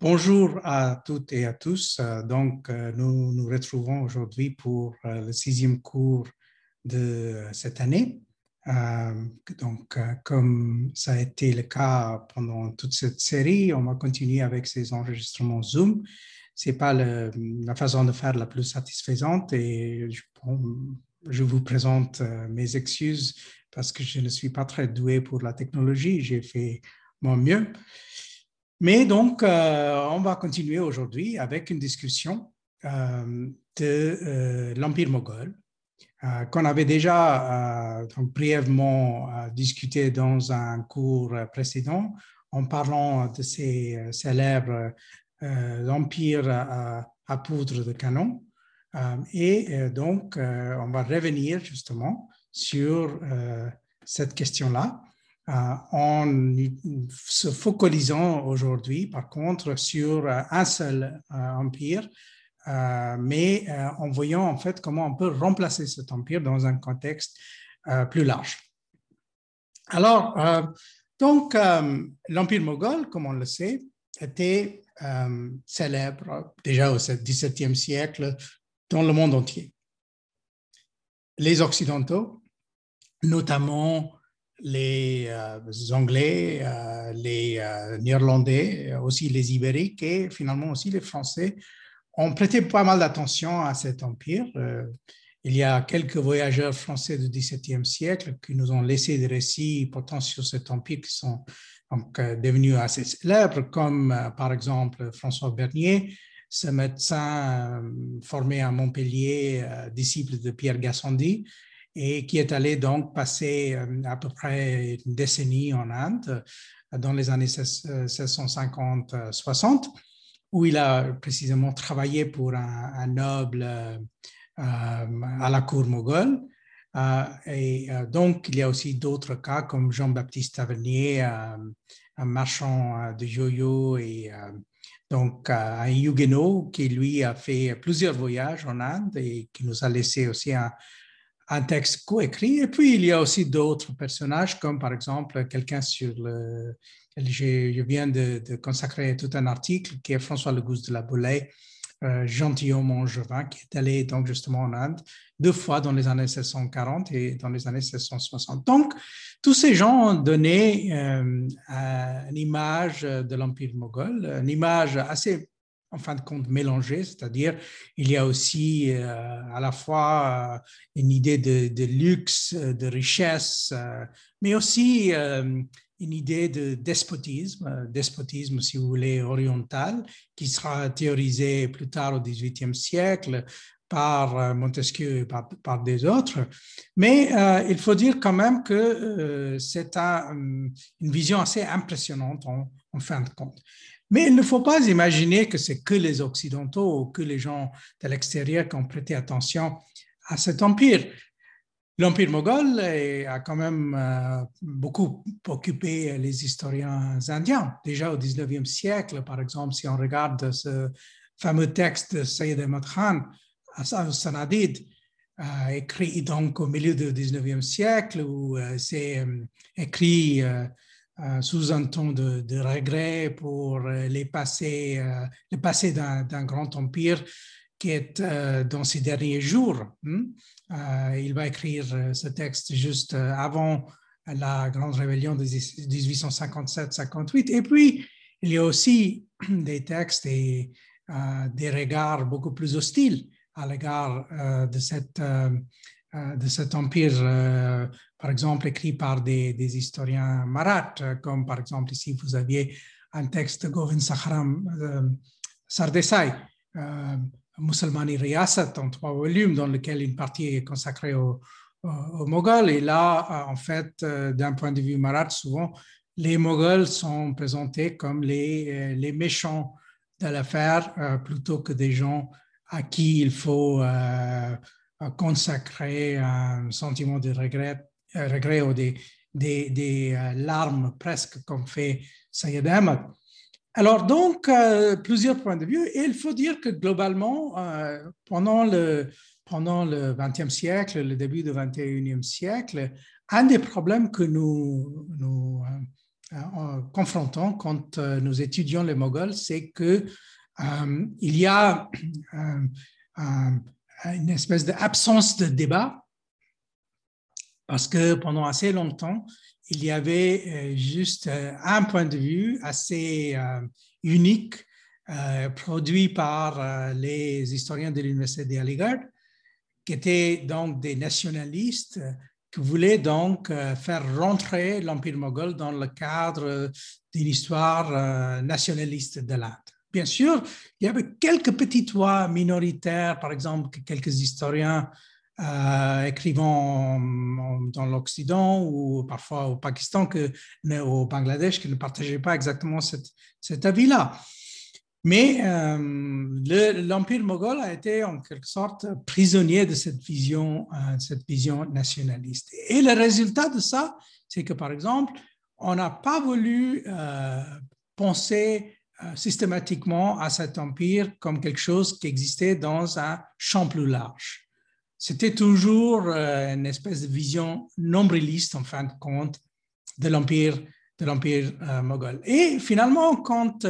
Bonjour à toutes et à tous. Donc, nous nous retrouvons aujourd'hui pour le sixième cours de cette année. Donc, comme ça a été le cas pendant toute cette série, on va continuer avec ces enregistrements Zoom. Ce n'est pas la façon de faire la plus satisfaisante et je, je vous présente mes excuses parce que je ne suis pas très doué pour la technologie. J'ai fait mon mieux. Mais donc, euh, on va continuer aujourd'hui avec une discussion euh, de euh, l'Empire moghol qu'on avait déjà brièvement discuté dans un cours précédent en parlant de ces célèbres empires à, poudre de canon. et donc, on va revenir justement sur cette question-là en se focalisant aujourd'hui, par contre, sur euh, un seul euh, empire, mais en voyant en fait comment on peut remplacer cet empire dans un contexte plus large. Alors, donc, l'empire moghol, comme on le sait, était célèbre déjà au XVIIe siècle dans le monde entier. Les Occidentaux, notamment les euh, Anglais, euh, les euh, Néerlandais, aussi les Ibériques et finalement aussi les Français ont prêté pas mal d'attention à cet empire. il y a quelques voyageurs français du XVIIe siècle qui nous ont laissé des récits portant sur cet empire qui sont donc devenus assez célèbres, comme par exemple François Bernier, ce médecin formé à Montpellier, disciple de Pierre Gassendi, et qui est allé donc passer euh, à peu près une décennie en Inde euh, dans les années 1650-60, où il a précisément travaillé pour un, noble euh, à la cour moghole. et donc, il y a aussi d'autres cas comme Jean-Baptiste Tavernier, un marchand de yo-yo et donc un Huguenot qui lui a fait plusieurs voyages en Inde et qui nous a laissé aussi un, un texte coécrit. Et puis, il y a aussi d'autres personnages, comme par exemple quelqu'un sur le... Je, viens de, consacrer tout un article qui est François Legousse de la Boulay, euh, gentilhomme angevin, qui est allé donc justement en Inde deux fois dans les années 1640 et dans les années 1660. Donc, tous ces gens ont donné euh, une image de l'Empire moghol, une image assez en fin de compte mélangé, c'est-à-dire il y a aussi euh, à la fois euh, une idée de, luxe, de richesse, euh, mais aussi une idée de despotisme, despotisme si vous voulez oriental, qui sera théorisé plus tard au XVIIIe siècle par Montesquieu et par, des autres. Mais il faut dire quand même que c'est une vision assez impressionnante en fin de compte. Mais il ne faut pas imaginer que c'est que les Occidentaux ou que les gens de l'extérieur qui ont prêté attention à cet empire. L'empire moghol a quand même euh, beaucoup occupé les historiens indiens. Déjà au 19e siècle, par exemple, si on regarde ce fameux texte de Sayyid Ahmad Khan, Sanadid, euh, écrit donc au milieu du 19e siècle, où euh, c'est écrit sous un ton de, regret pour euh, les passés, euh, le passé d'un grand empire qui est dans ses derniers jours. Hein. il va écrire ce texte juste avant la grande rébellion de 1857-58. Et puis, il y a aussi des textes et des regards beaucoup plus hostiles à l'égard de euh, cet empire, euh, par exemple, écrit par des, historiens maraths, comme par exemple ici, vous aviez un texte de Govind Sakharam euh, Sardesai, Musulmani Riyasat, en trois volumes, dans lequel une partie est consacrée aux au Moghols. Et là, en fait, d'un point de vue marath, souvent, les Moghols sont présentés comme les, les méchants de l'affaire plutôt que des gens à qui il faut consacrer un sentiment de regret, euh, regret ou des, des, euh, larmes presque comme fait Sayed Ahmad. Alors donc, euh, plusieurs points de vue. Et il faut dire que globalement, pendant le, pendant le 20e siècle, le début du 21e siècle, un des problèmes que nous, confrontant quand nous étudions les Moghols, c'est que il y a une espèce d'absence de débat parce que pendant assez longtemps, il y avait juste un point de vue assez unique produit par les historiens de l'Université d'Aligarh, qui étaient donc des nationalistes qui voulaient donc faire rentrer l'Empire moghol dans le cadre d'une histoire nationaliste de l'Inde. Bien sûr, il y avait quelques petites voix minoritaires, par exemple, quelques historiens euh, écrivant dans l'Occident ou parfois au Pakistan, au Bangladesh, qui ne partageaient pas exactement cet avis-là. Mais euh, l'Empire moghol a été en quelque sorte prisonnier de cette vision, euh, cette vision nationaliste. Et le résultat de ça, c'est que, par exemple, on n'a pas voulu penser systématiquement à cet empire comme quelque chose qui existait dans un champ plus large. C'était toujours euh, une espèce de vision nombriliste, en fin de compte, de l'empire de l'empire euh, moghol. Et finalement, quand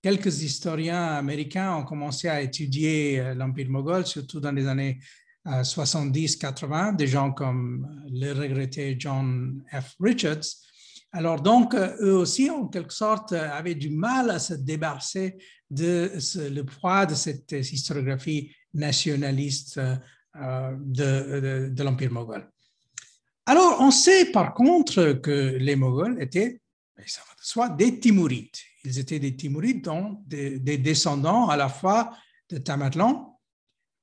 quelques historiens américains ont commencé à étudier l'empire moghol, surtout dans les années 70-80, des gens comme le regretté John F. Richards, alors donc, euh, eux aussi, en quelque sorte, euh, avaient du mal à se débarrasser de le poids de cette historiographie nationaliste euh, de, l'Empire moghol. Alors, on sait par contre que les Moghols étaient, ça va de soi, des Timourides. Ils étaient des Timourides, donc des, des descendants à la fois de Tamerlan,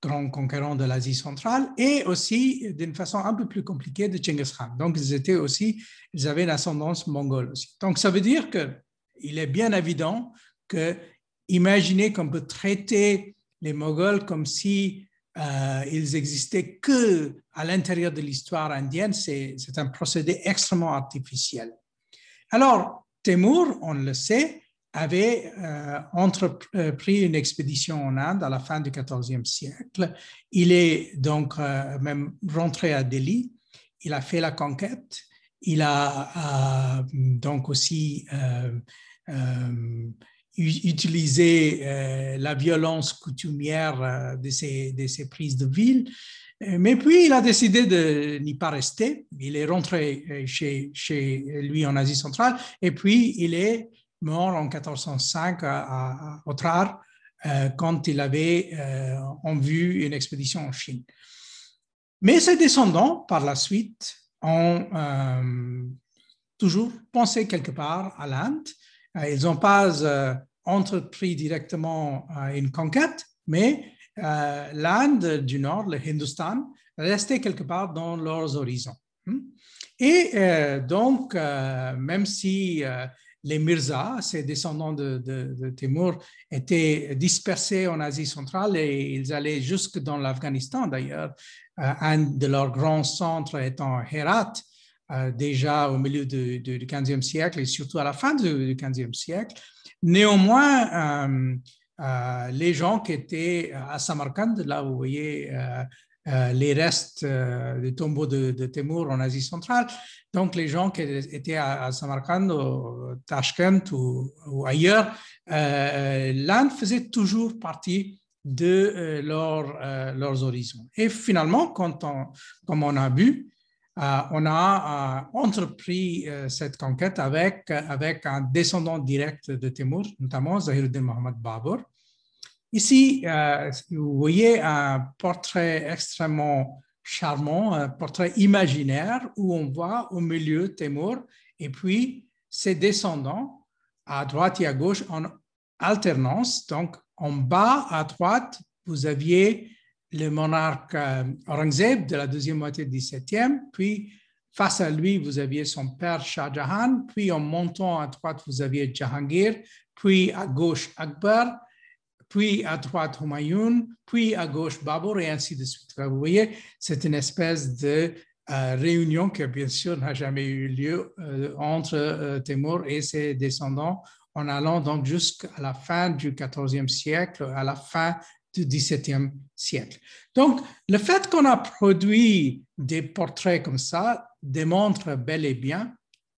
grand conquérant de l'Asie centrale, et aussi d'une façon un peu plus compliquée de Genghis Khan. Donc, ils étaient aussi, ils avaient une ascendance mongole aussi. Donc, ça veut dire qu'il est bien évident que imaginer qu'on peut traiter les Mongols comme si euh, ils existaient que à l'intérieur de l'histoire indienne, c'est un procédé extrêmement artificiel. Alors, Temur, on le sait, avait euh, entrepris une expédition en Inde à la fin du XIVe siècle. Il est donc euh, même rentré à Delhi. Il a fait la conquête. Il a euh, donc aussi utilisé la violence coutumière de ses, de ses prises de ville. Mais puis, il a décidé de n'y pas rester. Il est rentré chez, chez lui en Asie centrale et puis il est mort en 1405 à, euh, quand il avait euh, en vue une expédition en Chine. Mais ses descendants, par la suite, ont euh, toujours pensé quelque part à l'Inde. Ils n'ont pas entrepris directement une conquête, mais l'Inde du Nord, le Hindustan, restait quelque part dans leurs horizons. Et donc, même si les Mirza, ces descendants de, de, Timur, étaient dispersés en Asie centrale et ils allaient jusque dans l'Afghanistan d'ailleurs. Euh, un de leurs grands centres étant Herat, euh, déjà au milieu du, 15e siècle et surtout à la fin du, 15e siècle. Néanmoins, euh, les gens qui étaient à Samarkand, là vous voyez euh, les restes euh, du tombeau de, Temur en Asie centrale. Donc, les gens qui étaient à, Samarkand, au Tashkent ou, ailleurs, euh, l'Inde faisait toujours partie de leurs horizons. Et finalement, comme on a vu, on a entrepris cette conquête avec, avec un descendant direct de Temur, notamment Zahiruddin Mohammad Babur, Ici, euh, vous voyez un portrait extrêmement charmant, un portrait imaginaire où on voit au milieu Temur et puis ses descendants à droite et à gauche en alternance. Donc, en bas à droite, vous aviez le monarque euh, Aurangzeb de la deuxième moitié du XVIIe, puis face à lui, vous aviez son père Shah Jahan, puis en montant à droite, vous aviez Jahangir, puis à gauche Akbar, puis à droite Humayun, puis à gauche Babur, et ainsi de suite. Vous voyez, c'est une espèce de euh, réunion qui, bien sûr, n'a jamais eu lieu euh, entre euh, et ses descendants en allant donc jusqu'à la fin du XIVe siècle, à la fin du XVIIe siècle. Donc, le fait qu'on a produit des portraits comme ça démontre bel et bien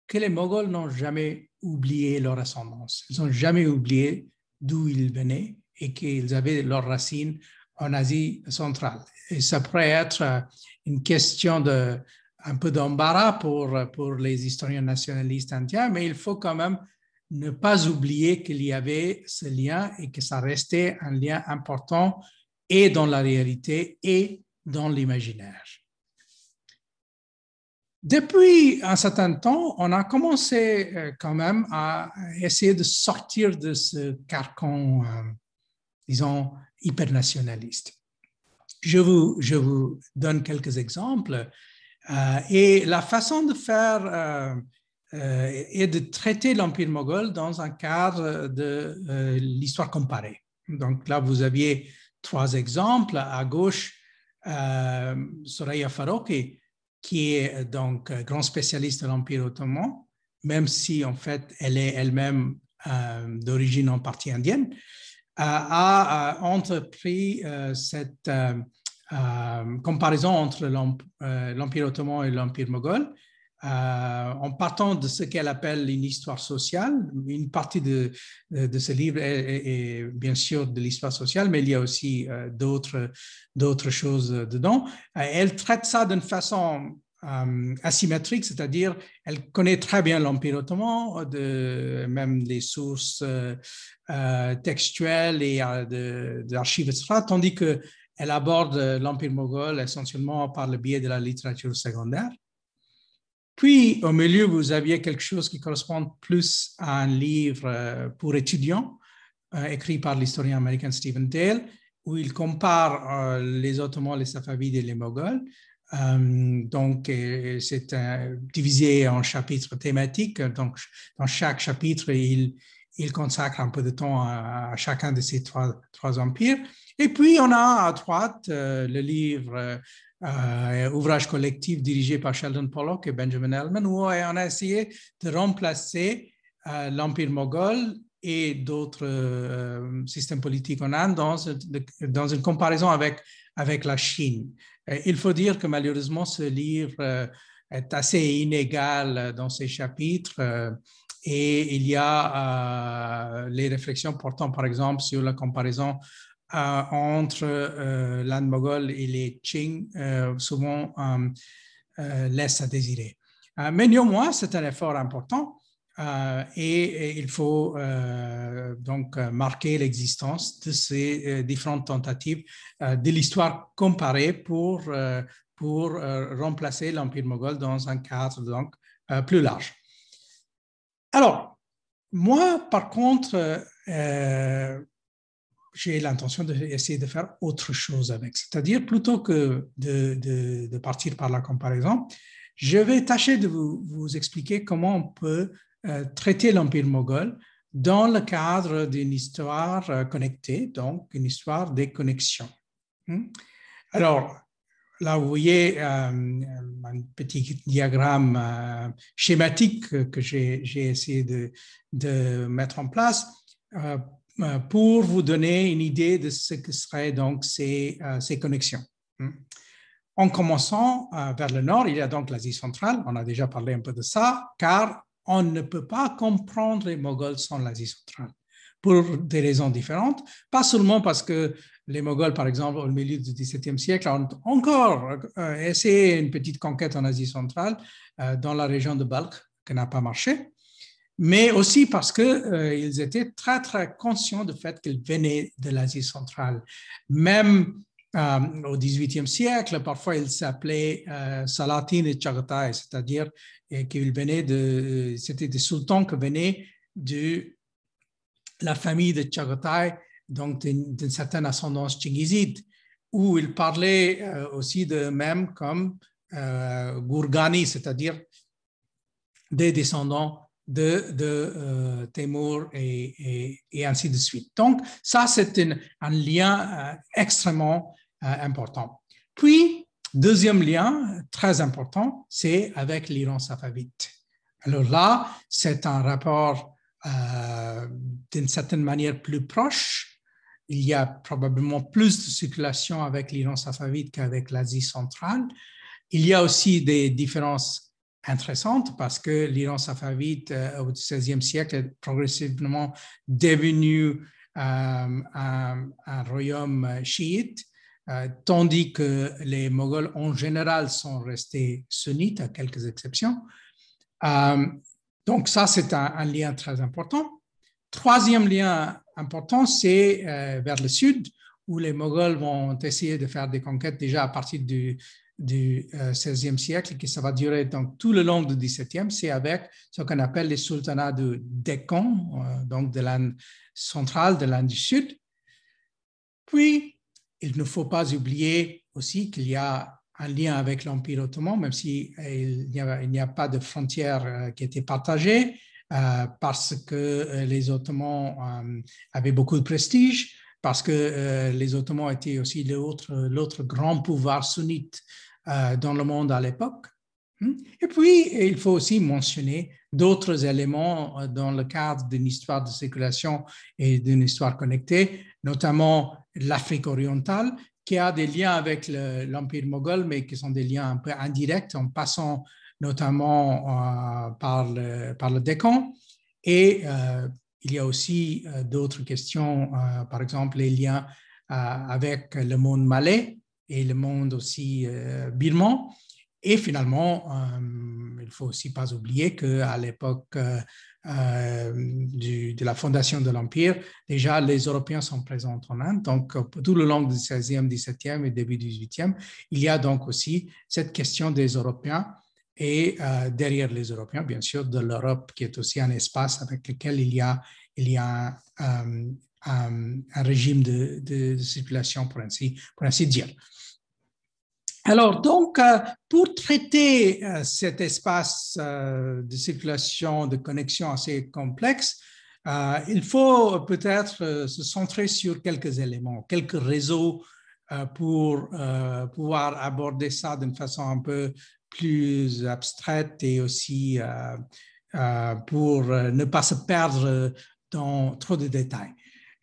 que les Moghols n'ont jamais oublié leur ascendance. Ils n'ont jamais oublié d'où ils venaient et qu'ils avaient leurs racines en Asie centrale. Et ça pourrait être une question de un peu d'embarras pour, pour les historiens nationalistes indiens, mais il faut quand même ne pas oublier qu'il y avait ce lien et que ça restait un lien important et dans la réalité et dans l'imaginaire. Depuis un certain temps, on a commencé euh, quand même à essayer de sortir de ce carcan, euh, disons, hypernationaliste. Je vous, je vous donne quelques exemples. Euh, et la façon de faire euh, euh, est de traiter l'Empire moghol dans un cadre de l'histoire comparée. Donc là, vous aviez trois exemples. À gauche, Soraya Faroqi, qui est donc grand spécialiste de l'Empire ottoman, même si en fait elle est elle-même d'origine en partie indienne, a entrepris cette euh, comparaison entre euh, l'Empire ottoman et l'Empire moghol, euh, en partant de ce qu'elle appelle une histoire sociale. Une partie de, de ce livre est, bien sûr de l'histoire sociale, mais il y a aussi d'autres, d'autres choses dedans. elle traite ça d'une façon asymétrique, c'est-à-dire elle connaît très bien l'Empire ottoman, de, même des sources textuelles et d'archives, etc., tandis que elle aborde l'Empire moghol essentiellement par le biais de la littérature secondaire. Puis, au milieu, vous aviez quelque chose qui correspond plus à un livre euh, pour étudiants, euh, écrit par l'historien américain Stephen Dale, où il compare euh, les Ottomans, les Safavides et les Moghols. donc, c'est divisé en chapitres thématiques. Donc, dans chaque chapitre, il, consacre un peu de temps à, chacun de ces trois, trois empires. Et puis, on a à droite le livre euh, Ouvrage collectif dirigé par Sheldon Pollock et Benjamin Ellman, où on a essayé de remplacer euh, l'Empire moghol et d'autres systèmes politiques en Inde dans, une comparaison avec, la Chine. il faut dire que malheureusement, ce livre est assez inégal dans ses chapitres. et il y a les réflexions portant, par exemple, sur la comparaison euh, entre euh, l'Inde moghol et les Qing euh, souvent laisse à désirer. mais néanmoins, c'est un effort important et, il faut donc marquer l'existence de ces différentes tentatives de l'histoire comparée pour, pour remplacer l'Empire moghol dans un cadre donc, plus large. Alors, moi, par contre, j'ai l'intention d'essayer de faire autre chose avec. C'est-à-dire, plutôt que de, partir par la comparaison, je vais tâcher de vous, expliquer comment on peut euh, traiter l'Empire moghol dans le cadre d'une histoire euh, connectée, donc une histoire des connexions. Hmm? Alors, là, vous voyez euh, un petit diagramme schématique que j'ai essayé de, de, mettre en place pour vous donner une idée de ce que seraient donc ces, euh, ces connexions. Hmm. En commençant euh, vers le nord, il y a donc l'Asie centrale, on a déjà parlé un peu de ça, car on ne peut pas comprendre les Moghols sans l'Asie centrale, pour des raisons différentes, pas seulement parce que les Moghols, par exemple, au milieu du XVIIe siècle, ont encore essayé une petite conquête en Asie centrale, dans la région de Balkh, qui n'a pas marché, mais aussi parce qu'ils euh, étaient très, très conscients du fait qu'ils venaient de l'Asie centrale. Même euh, au XVIIIe siècle, parfois ils s'appelaient euh, Salatin et Chagatai, c'est-à-dire qu'ils venaient de, c'était des sultans qui venaient de la famille de Chagatai, donc d'une certaine ascendance tchingiside, où ils parlaient aussi d'eux-mêmes comme Gourgani, c'est-à-dire des descendants de, de euh, et, et, ainsi de suite. Donc, ça, c'est un, lien euh, extrêmement euh, important. Puis, deuxième lien très important, c'est avec l'Iran safavite. Alors là, c'est un rapport d'une certaine manière plus proche. Il y a probablement plus de circulation avec l'Iran safavite qu'avec l'Asie centrale. Il y a aussi des différences intéressante parce que l'Iran safavide au XVIe siècle est progressivement devenu un, un, royaume chiite, tandis que les Moghols en général sont restés sunnites, à quelques exceptions. donc ça, c'est un, un, lien très important. Troisième lien important, c'est vers le sud, où les Moghols vont essayer de faire des conquêtes déjà à partir du, du XVIe euh, siècle, qui ça va durer donc tout le long du XVIIe, c'est avec ce qu'on appelle les sultanats de Deccan, euh, donc de l'Inde centrale, de l'Inde du Sud. Puis, il ne faut pas oublier aussi qu'il y a un lien avec l'Empire ottoman, même s'il si il n'y a, pas de frontières euh, qui étaient partagées, parce que les Ottomans avaient beaucoup de prestige parce que euh, les Ottomans étaient aussi l'autre grand pouvoir sunnite euh, dans le monde à l'époque. Hmm? Et puis, il faut aussi mentionner d'autres éléments euh, dans le cadre d'une histoire de circulation et d'une histoire connectée, notamment l'Afrique orientale, qui a des liens avec l'Empire moghol, mais qui sont des liens un peu indirects en passant notamment par, le, par le Décan. Et il y a aussi euh, d'autres questions, euh, par exemple les liens euh, avec le monde malais et le monde aussi birman. Et finalement, il ne faut aussi pas oublier qu'à l'époque de la fondation de l'Empire, déjà les Européens sont présents en Inde. Donc, tout le long du 16e, 17e et début du 18e, il y a donc aussi cette question des Européens et euh, derrière les Européens, bien sûr, de l'Europe, qui est aussi un espace avec lequel il y a, il y a euh, un, régime de, circulation, pour pour ainsi dire. Alors, donc, euh, pour traiter cet espace de circulation, de connexion assez complexe, il faut peut-être se centrer sur quelques éléments, quelques réseaux pour pouvoir aborder ça d'une façon un peu plus abstraite et aussi euh, euh, pour euh, ne pas se perdre dans trop de détails.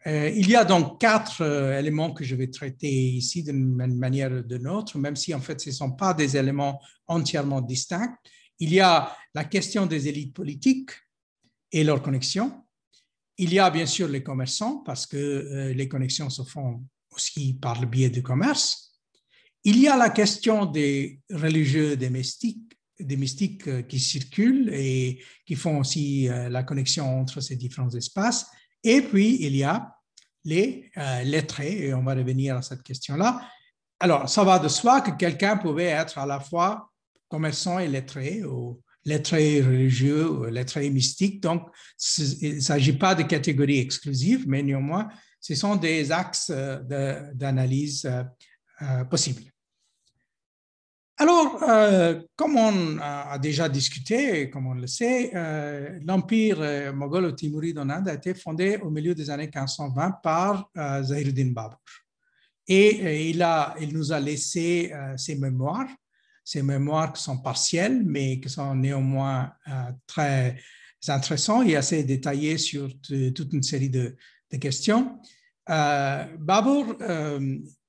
Il y a donc quatre éléments que je vais traiter ici d'une manière ou d'une autre, même si en fait ce ne sont pas des éléments entièrement distincts. Il y a la question des élites politiques et leurs connexions. Il y a bien sûr les commerçants, parce que les connexions se font aussi par le biais du commerce. Il y a la question des religieux, des mystiques, des mystiques euh, qui circulent et qui font aussi euh, la connexion entre ces différents espaces. Et puis, il y a les euh, lettrés, et on va revenir à cette question-là. Alors, ça va de soi que quelqu'un pouvait être à la fois commerçant et lettré, ou lettré religieux, ou lettré mystique. Donc, il ne s'agit pas de catégories exclusives, mais néanmoins, ce sont des axes d'analyse euh, possible. Alors, euh, comme on a déjà discuté, comme on le sait, euh, l'empire mogholo-timouride en Inde a été fondé au milieu des années 1520 par Zahiruddin Babur. Et il, a, il nous a laissé ses mémoires, ces mémoires qui sont partielles, mais qui sont néanmoins très intéressantes et assez détaillées sur toute une série de, de questions. Babur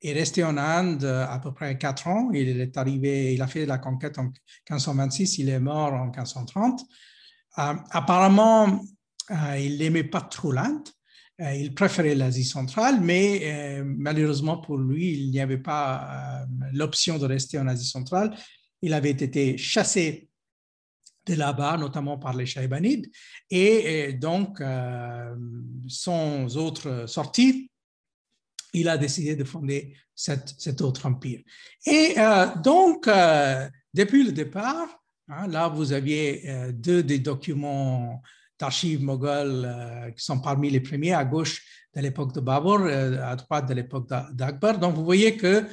est resté en Inde euh, à peu près quatre ans. Il est arrivé, il a fait la conquête en 1526, il est mort en 1530. Euh, apparemment, euh, il n'aimait pas trop l'Inde. il préférait l'Asie centrale, mais malheureusement pour lui, il n'y avait pas l'option de rester en Asie centrale. Il avait été chassé de là-bas, notamment par les Shaibanides, et, donc, sans autre sortie, il a décidé de fonder cet autre empire. Et euh, donc, euh, depuis le départ, hein, là, vous aviez euh, deux des documents d'archives moghols qui sont parmi les premiers à gauche de l'époque de Babur, à droite de l'époque d'Akbar. Donc, vous voyez que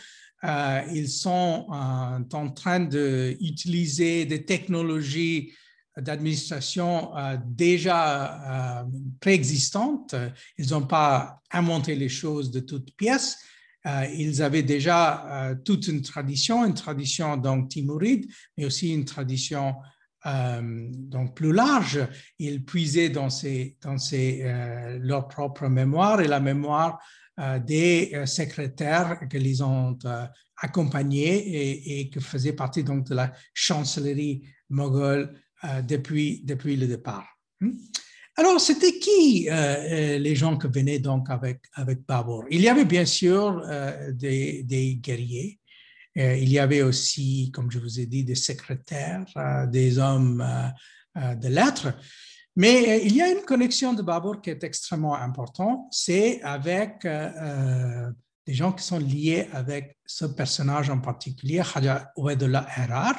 ils sont en train d'utiliser des technologies d'administration euh, déjà euh, préexistantes. Ils n'ont pas inventé les choses de toutes pièces. Euh, ils avaient déjà toute une tradition, une tradition donc timouride, mais aussi une tradition donc plus large. Ils puisaient dans, ces, dans ces, leur propre mémoire et la mémoire des secrétaires qu'ils ont accompagnés et, et, qui faisaient partie donc de la chancellerie moghols depuis, depuis le départ. Hmm? Alors, c'était qui les gens qui venaient donc avec, avec Babur Il y avait bien sûr des, des, guerriers, il y avait aussi, comme je vous ai dit, des secrétaires, des hommes de lettres, mais euh, il y a une connexion de Babur qui est extrêmement importante, c'est avec euh, euh, des gens qui sont liés avec ce personnage en particulier, Khaja Ouedullah Erar,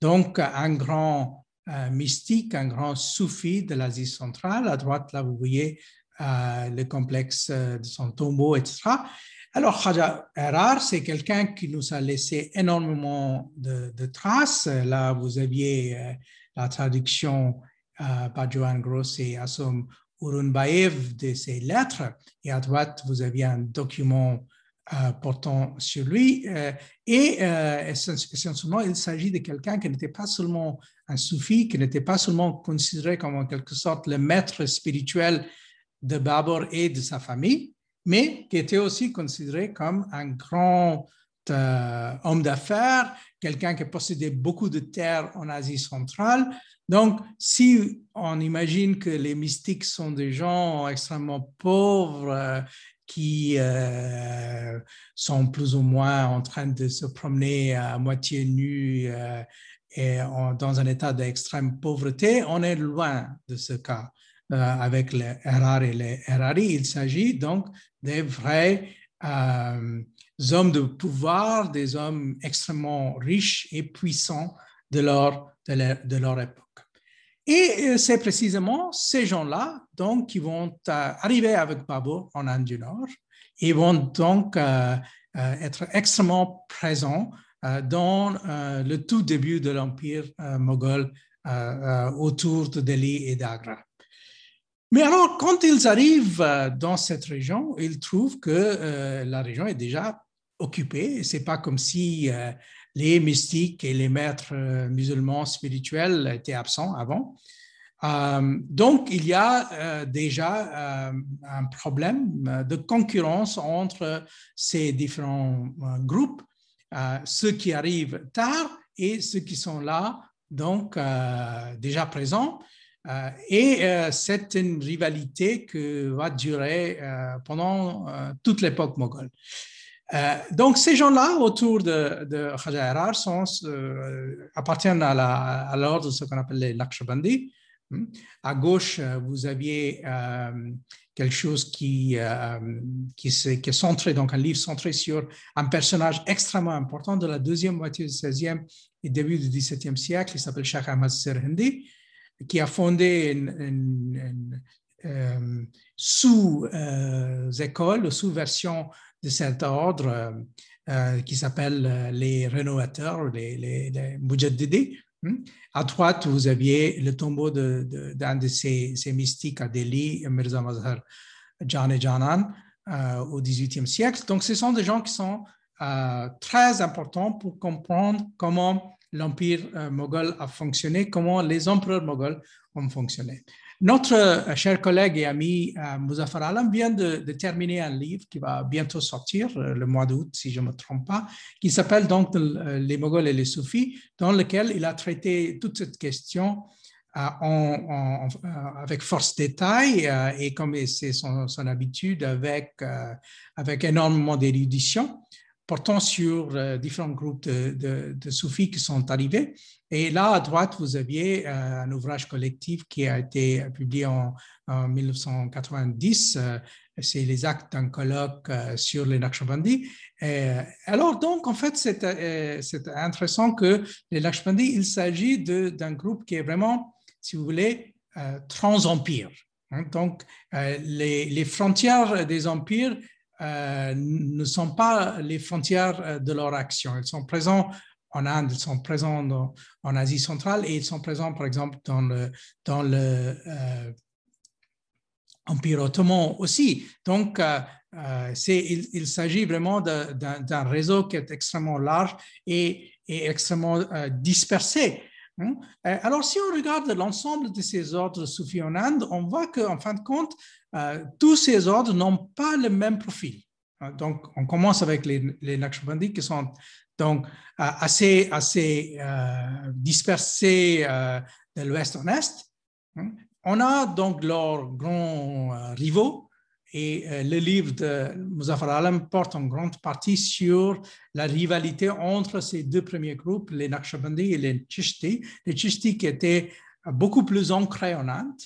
donc un grand mystique, un grand soufi de l'Asie centrale. À droite, là, vous voyez le complexe de son tombeau, etc. Alors, Khaja Erar, c'est quelqu'un qui nous a laissé énormément de, traces. Là, vous aviez la traduction euh, par Johan Gross et Assam Urunbaev de ses lettres. Et à droite, vous aviez un document euh, portant sur lui. Euh, et essentiellement, il s'agit de quelqu'un qui n'était pas seulement un soufi, qui n'était pas seulement considéré comme en quelque sorte le maître spirituel de Babur et de sa famille, mais qui était aussi considéré comme un grand homme d'affaires, quelqu'un qui possédait beaucoup de terres en Asie centrale, donc, si on imagine que les mystiques sont des gens extrêmement pauvres, euh, qui euh, sont plus ou moins en train de se promener à moitié nus euh, et dans un état d'extrême pauvreté, on est loin de ce cas. avec les Erar et les Erari, il s'agit donc des vrais hommes de pouvoir, des hommes extrêmement riches et puissants de leur, de leur époque. Et euh, c'est précisément ces gens-là qui vont euh, arriver avec Babur en Inde du Nord et vont donc euh, être extrêmement présents dans le tout début de l'empire moghol autour de Delhi et d'Agra. Mais alors, quand ils arrivent dans cette région, ils trouvent que la région est déjà occupée. C'est pas comme si les mystiques et les maîtres euh, musulmans spirituels étaient absents avant. Euh, donc, il y a euh, déjà un problème de concurrence entre ces différents groupes, ceux qui arrivent tard et ceux qui sont là, donc déjà présents. et c'est une rivalité qui va durer pendant toute l'époque moghole. Euh, donc, ces gens-là autour de, de Khaja sont, euh, appartiennent à l'ordre de ce qu'on appelle les Lakshabandi. Hmm. À gauche, euh, vous aviez quelque chose qui, qui, est, centré, donc un livre centré sur un personnage extrêmement important de la deuxième moitié du XVIe et début du XVIIe siècle. Il s'appelle Sheikh Ahmad Sirhindi, qui a fondé une, sous-école, sous-version de cet ordre euh, euh, qui s'appelle euh, les rénovateurs, les, les. À droite, vous aviez le tombeau d'un de, ces, mystiques à Delhi, Mirza Mazhar Jan et Janan, au XVIIIe siècle. Donc, ce sont des gens qui sont très importants pour comprendre comment l'empire moghol a fonctionné, comment les empereurs moghols ont fonctionné. Notre euh, cher collègue et ami euh, Muzaffar Alam vient de, terminer un livre qui va bientôt sortir euh, le mois d'août, si je ne me trompe pas, qui s'appelle donc Les Moghols et les Soufis, dans lequel il a traité toute cette question avec force détail et comme c'est son, habitude, avec, avec énormément d'érudition portant sur euh, différents groupes de, soufis qui sont arrivés. Et là, à droite, vous aviez euh, un ouvrage collectif qui a été publié en, 1990. Euh, c'est les actes d'un colloque sur les Naqshbandi. alors, donc, en fait, c'est intéressant que les Naqshbandi, il s'agit d'un groupe qui est vraiment, si vous voulez, trans-empire. Hein. donc, les, frontières des empires euh, ne sont pas les frontières euh, de leur action. Ils sont présents en Inde, ils sont présents en Asie centrale et ils sont présents, par exemple, dans le, dans le euh, Empire ottoman aussi. Donc, il, il s'agit vraiment d'un réseau qui est extrêmement large et, et extrêmement dispersé. Hein? Alors, si on regarde l'ensemble de ces ordres soufis en Inde, on voit qu'en fin de compte, euh, tous ces ordres n'ont pas le même profil. Hein, donc, on commence avec les, les qui sont donc assez, assez dispersés de l'ouest en est. Hein? On a donc leurs grands rivaux, et le livre de Muzaffar Alam porte en grande partie sur la rivalité entre ces deux premiers groupes, les Naqshbandi et les Chishti. Les Chishti qui étaient beaucoup plus ancrés en Inde,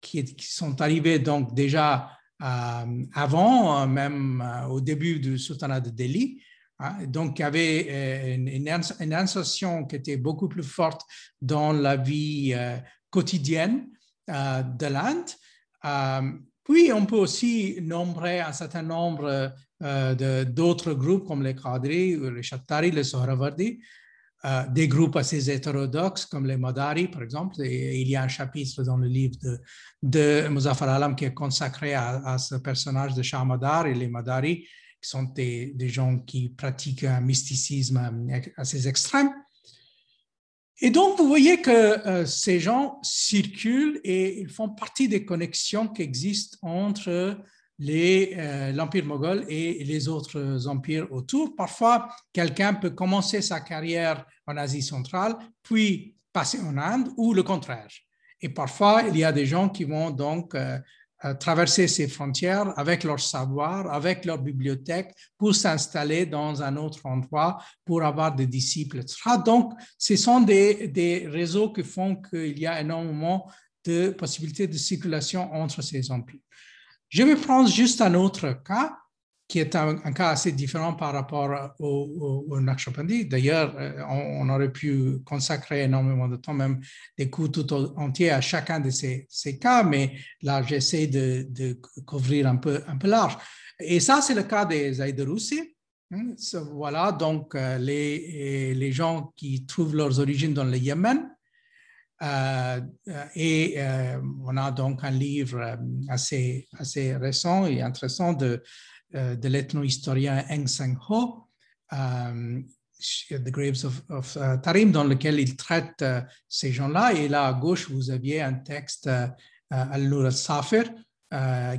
qui, sont arrivés donc déjà euh, avant, euh, même euh, au début du sultanat de Delhi. Hein. donc, il y avait une, une, insertion qui était beaucoup plus forte dans la vie quotidienne de l'Inde. Puis, on peut aussi nombrer un certain nombre d'autres groupes comme les Qadri, les Chattari, les Sohravardi, euh, des groupes assez hétérodoxes comme les Madari, par exemple. Et il y a un chapitre dans le livre de, de Muzaffar Alam qui est consacré à, ce personnage de Shah Madar et les Madari, qui sont des, des, gens qui pratiquent un mysticisme assez extrême. Et donc, vous voyez que euh, ces gens circulent et ils font partie des connexions qui existent entre euh, l'Empire moghol et les autres empires autour. Parfois, quelqu'un peut commencer sa carrière en Asie centrale, puis passer en Inde, ou le contraire. Et parfois, il y a des gens qui vont donc euh, euh, traverser ces frontières avec leur savoir, avec leur bibliothèque, pour s'installer dans un autre endroit, pour avoir des disciples, etc. Donc, ce sont des, des réseaux qui font qu'il y a énormément de possibilités de circulation entre ces empires. Je vais prendre juste un autre cas qui est un, cas assez différent par rapport au, au, D'ailleurs, euh, on, aurait pu consacrer énormément de temps, même des cours tout entiers à chacun de ces, cas, mais là, j'essaie de, couvrir un peu, un peu large. Et ça, c'est le cas des Aïderoussi. Hein. Voilà, donc euh, les, les gens qui trouvent leurs origines dans le Yémen, euh, et euh, on a donc un livre assez, assez récent et intéressant de, euh, de l'ethno-historien Eng Seng-ho, The Graves of, Tarim, dans lequel il traite ces gens-là. Et là, à gauche, vous aviez un texte, Al-Nur al-Safir,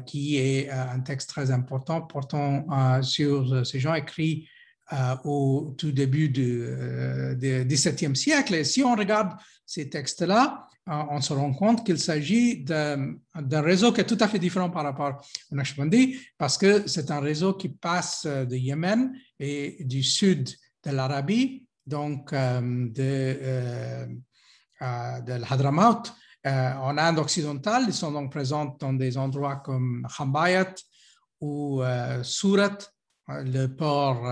qui est un texte très important portant sur ces gens écrits au tout début du XVIIe siècle. Et si on regarde ces textes-là, on se rend compte qu'il s'agit d'un réseau qui est tout à fait différent par rapport au Naqshbandi, parce que c'est un réseau qui passe de Yémen et du sud de l'Arabie, donc euh, de, euh, l'Hadramaut, en Inde occidentale. Ils sont donc présents dans des endroits comme Khambayat ou Surat, le, port,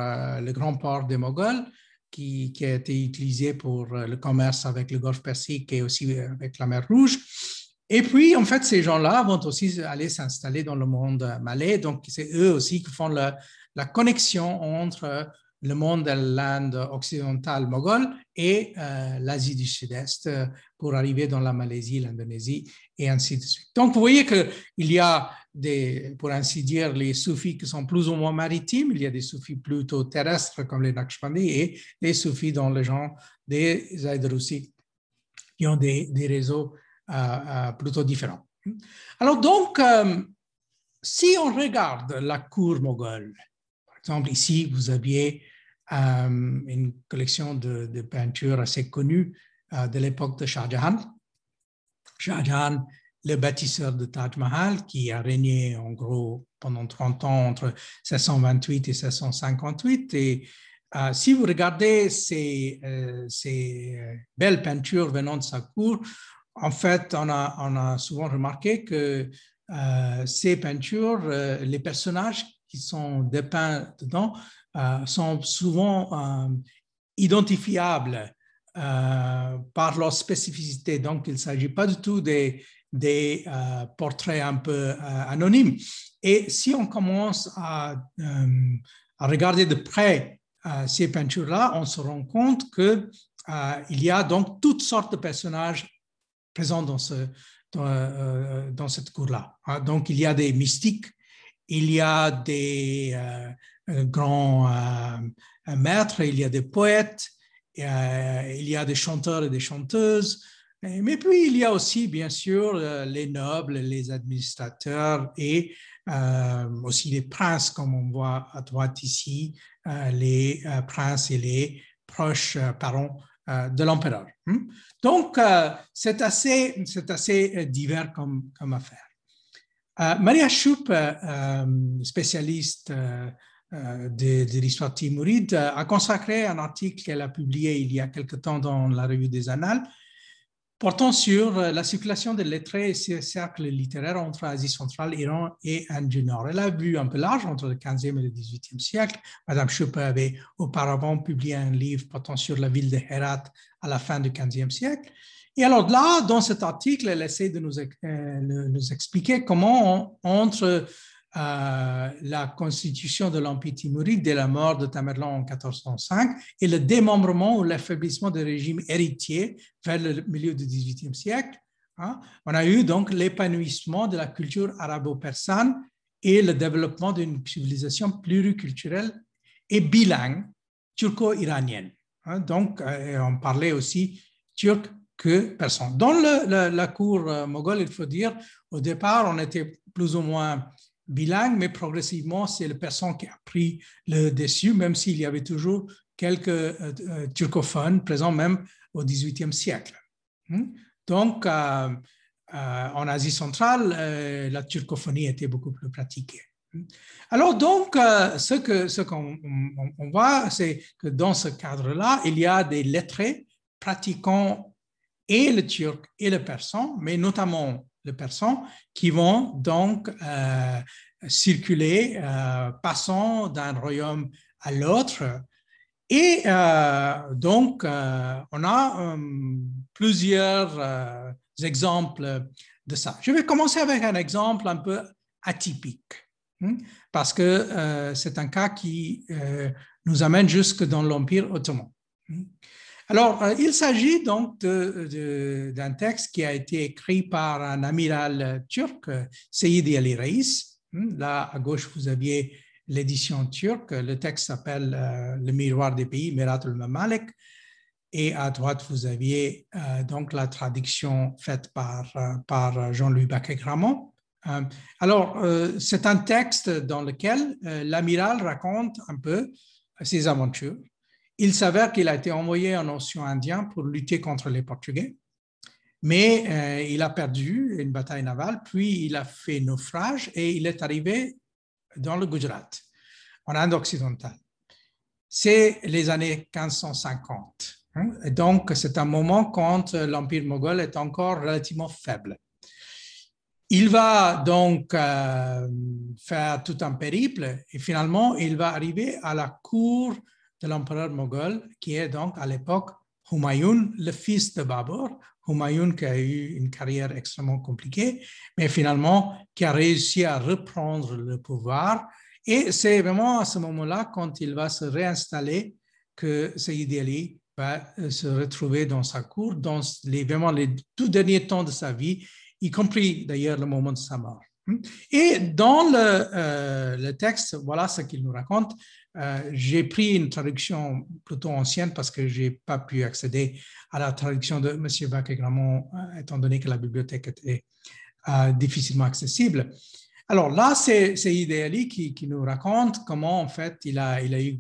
le grand port des Moghols, qui, a été utilisé pour euh, le commerce avec le Golfe Persique et aussi euh, avec la mer Rouge. Et puis, en fait, ces gens-là vont aussi aller s'installer dans le monde malais. Donc, c'est eux aussi qui font la, connexion entre le monde de l'Inde occidentale moghole et euh, l'Asie du Sud-Est pour arriver dans la Malaisie, l'Indonésie et ainsi de suite. Donc, vous voyez qu'il y a des, pour ainsi dire, les soufis qui sont plus ou moins maritimes, il y a des soufis plutôt terrestres comme les Naqshbandi et les soufis dans le genre des Zaydroussi qui ont des, réseaux euh, euh, plutôt différents. Alors donc, euh, si on regarde la cour moghole, par exemple ici, vous aviez une collection de, peintures assez connues de l'époque de Shah Jahan. Shah Jahan le bâtisseur de Taj Mahal, qui a régné en gros pendant 30 ans entre 1628 et 1658. Et euh, si vous regardez ces, euh, euh, belles peintures venant de sa cour, en fait, on a souvent remarqué que ces peintures, les personnages qui sont dépeints dedans sont souvent identifiables par leur spécificité. Donc, il ne s'agit pas du tout des, euh, portraits un peu euh, anonymes. Et si on commence à, euh, regarder de près ces peintures-là, on se rend compte qu'il y a donc toutes sortes de personnages présents dans, ce, dans cette cour-là. Hein. Donc, il y a des mystiques, il y a des grands maîtres, il y a des poètes, il y a des chanteurs et des chanteuses, mais puis, il y a aussi, bien sûr, euh, les nobles, les administrateurs et aussi les princes, comme on voit à droite ici, les princes et les proches parents de l'empereur. Hmm? Donc, c'est assez, assez divers comme, comme affaire. Maria Schupp, spécialiste de, de l'histoire timoride, a consacré un article qu'elle a publié il y a quelque temps dans la revue des Annales portant sur euh, la circulation des lettrés et ces cercles littéraires entre Asie centrale, Iran et Inde du Nord. Elle a vu un peu large entre le 15e et le 18e siècle. Madame Schuppe avait auparavant publié un livre portant sur la ville de Herat à la fin du 15e siècle. Et alors là, dans cet article, elle essaie de nous, euh, nous expliquer comment entre euh, la constitution de l'Empire timuride dès la mort de Tamerlan en 1405 et le démembrement ou l'affaiblissement du régime héritier vers le milieu du XVIIIe siècle. Hein. On a eu donc l'épanouissement de la culture arabo-persane et le développement d'une civilisation pluriculturelle et bilingue turco-iranienne. Hein. Donc, euh, on parlait aussi turc que persan. Dans la cour euh, moghole, il faut dire, au départ, on était plus ou moins bilingue, mais progressivement, c'est le persan qui a pris le dessus, même s'il y avait toujours quelques euh, euh, turcophones présents même au XVIIIe siècle. Hmm? Donc, euh, en Asie centrale, la turcophonie était beaucoup plus pratiquée. Hmm? Alors donc, ce ce qu'on on voit, c'est que dans ce cadre-là, il y a des lettrés pratiquant et le turc et le persan, mais notamment le persan, qui vont donc euh, circuler, euh, passant d'un royaume à l'autre. Et euh, donc, on a plusieurs exemples de ça. Je vais commencer avec un exemple un peu atypique, hein, parce que c'est un cas qui nous amène jusque dans l'Empire ottoman. Hein. Alors, euh, il s'agit donc d'un texte qui a été écrit par un amiral turc, Seyidi Ali Reis. Hmm, là, à gauche, vous aviez l'édition turque. Le texte s'appelle euh, Le miroir des pays, Miratul Mamalik. Et à droite, vous aviez euh, donc la traduction faite par, Jean-Louis Baquet-Gramont. alors, c'est un texte dans lequel l'amiral raconte un peu ses aventures il s'avère qu'il a été envoyé en océan Indien pour lutter contre les Portugais, mais euh, il a perdu une bataille navale, puis il a fait naufrage et il est arrivé dans le Gujarat, en Inde occidentale. C'est les années 1550. Hein, donc, c'est un moment quand l'Empire moghol est encore relativement faible. Il va donc euh, faire tout un périple et finalement, il va arriver à la cour de l'empereur moghol, qui est donc à l'époque Humayun, le fils de Babur. Humayun qui a eu une carrière extrêmement compliquée, mais finalement qui a réussi à reprendre le pouvoir. Et c'est vraiment à ce moment-là, quand il va se réinstaller, que Sayyid Ali va euh, se retrouver dans sa cour, dans les, vraiment les tout derniers temps de sa vie, y compris d'ailleurs le moment de sa mort. Et dans le, euh, le texte, voilà ce qu'il nous raconte. Euh, j'ai pris une traduction plutôt ancienne parce que je n'ai pas pu accéder à la traduction de M. Bac-Gramont, euh, étant donné que la bibliothèque était euh, difficilement accessible. Alors là, c'est Idéali qui, qui, nous raconte comment, en fait, il a, eu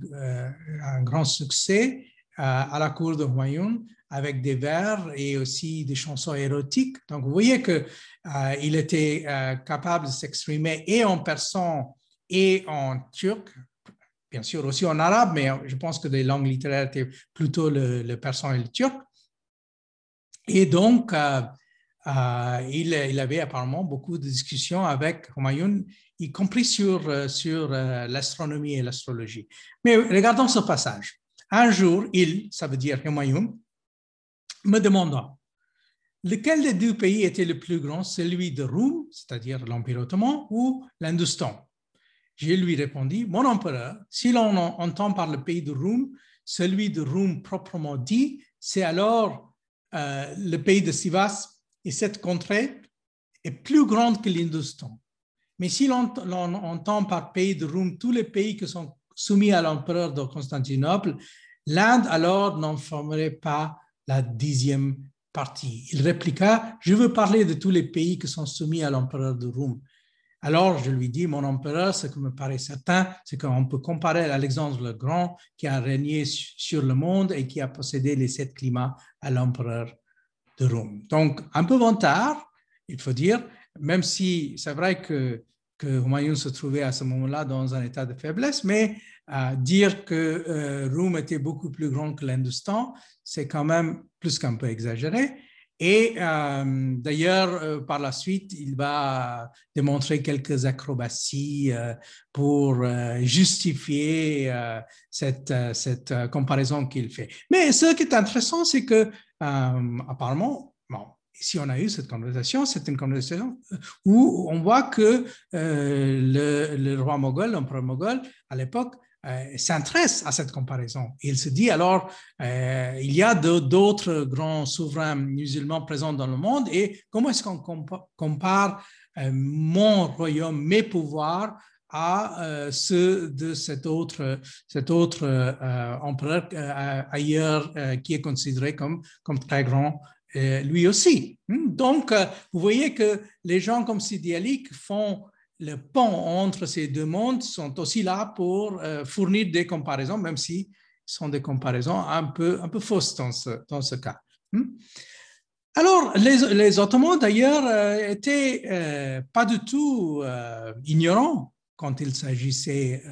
un grand succès à la cour de Humayun avec des vers et aussi des chansons érotiques. Donc, vous voyez qu'il il était capable de s'exprimer et en persan et en turc, bien sûr aussi en arabe, mais je pense que les langues littéraires étaient plutôt le, persan et le turc. Et donc, euh, euh, il, avait apparemment beaucoup de discussions avec Humayun, y compris sur, euh, sur l'astronomie et l'astrologie. Mais regardons ce passage. Un jour, il, ça veut dire Humayun, me demanda lequel des deux pays était le plus grand, celui de Roum, c'est-à-dire l'Empire ottoman, ou l'Hindustan? Je lui répondis, mon empereur, si l'on entend par le pays de Roum, celui de Roum proprement dit, c'est alors euh, le pays de Sivas et cette contrée est plus grande que l'Hindustan. Mais si l'on entend par pays de Roum tous les pays qui sont soumis à l'empereur de Constantinople, l'Inde alors n'en formerait pas la dixième partie. Il répliqua, je veux parler de tous les pays qui sont soumis à l'empereur de Roum. Alors, je lui dis, mon empereur, ce qui me paraît certain, c'est qu'on peut comparer Alexandre le Grand, qui a régné sur le monde et qui a possédé les sept climats, à l'empereur de Rome. Donc, un peu vantard, il faut dire, même si c'est vrai que, que se trouvait à ce moment-là dans un état de faiblesse, mais euh, dire que euh, Rome était beaucoup plus grand que l'Industan, c'est quand même plus qu'un peu exagéré. Et euh, d'ailleurs, euh, par la suite, il va démontrer quelques acrobaties euh, pour justifier cette, cette comparaison qu'il fait. Mais ce qui est intéressant, c'est que apparemment, bon, si on a eu cette conversation, c'est une conversation où on voit que le, le, roi moghol, l'empereur moghol, à l'époque, euh, s'intéresse à cette comparaison. Il se dit alors, euh, il y a d'autres grands souverains musulmans présents dans le monde et comment est-ce qu'on compare euh, mon royaume, mes pouvoirs à ceux de cet autre, cet autre empereur ailleurs qui est considéré comme, très grand lui aussi. Hmm? Donc, vous voyez que les gens comme Sidi Ali font le pont entre ces deux mondes sont aussi là pour euh, fournir des comparaisons, même si ce sont des comparaisons un peu, un peu fausses dans ce, dans ce cas. Hmm? Alors, les, les Ottomans, d'ailleurs, euh, étaient euh, pas du tout ignorants quand il s'agissait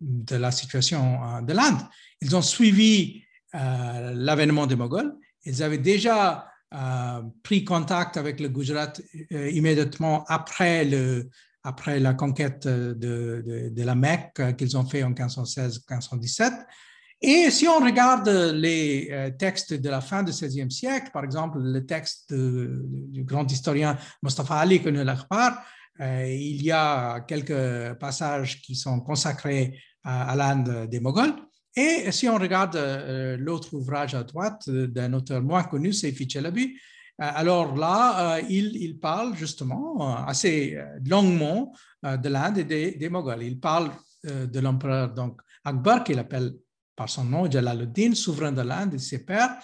de la situation de l'Inde. Ils ont suivi l'avènement des Moghols. Ils avaient déjà pris contact avec le Gujarat euh, immédiatement après, le, après la conquête de, de, la Mecque euh, qu'ils ont fait en 1516-1517. Et si on regarde les euh, textes de la fin du XVIe siècle, par exemple le texte du grand historien Mustafa Ali Ibn al-Akhbar, il y a quelques passages qui sont consacrés à, à l'Inde des Moghols. Et si on regarde euh, l'autre ouvrage à droite euh, d'un auteur moins connu, c'est Fichelabi, euh, alors là, il, parle justement assez longuement de l'Inde et des, des. Il parle de l'empereur Akbar, qu'il appelle par son nom Jalaluddin, souverain de l'Inde et ses pères.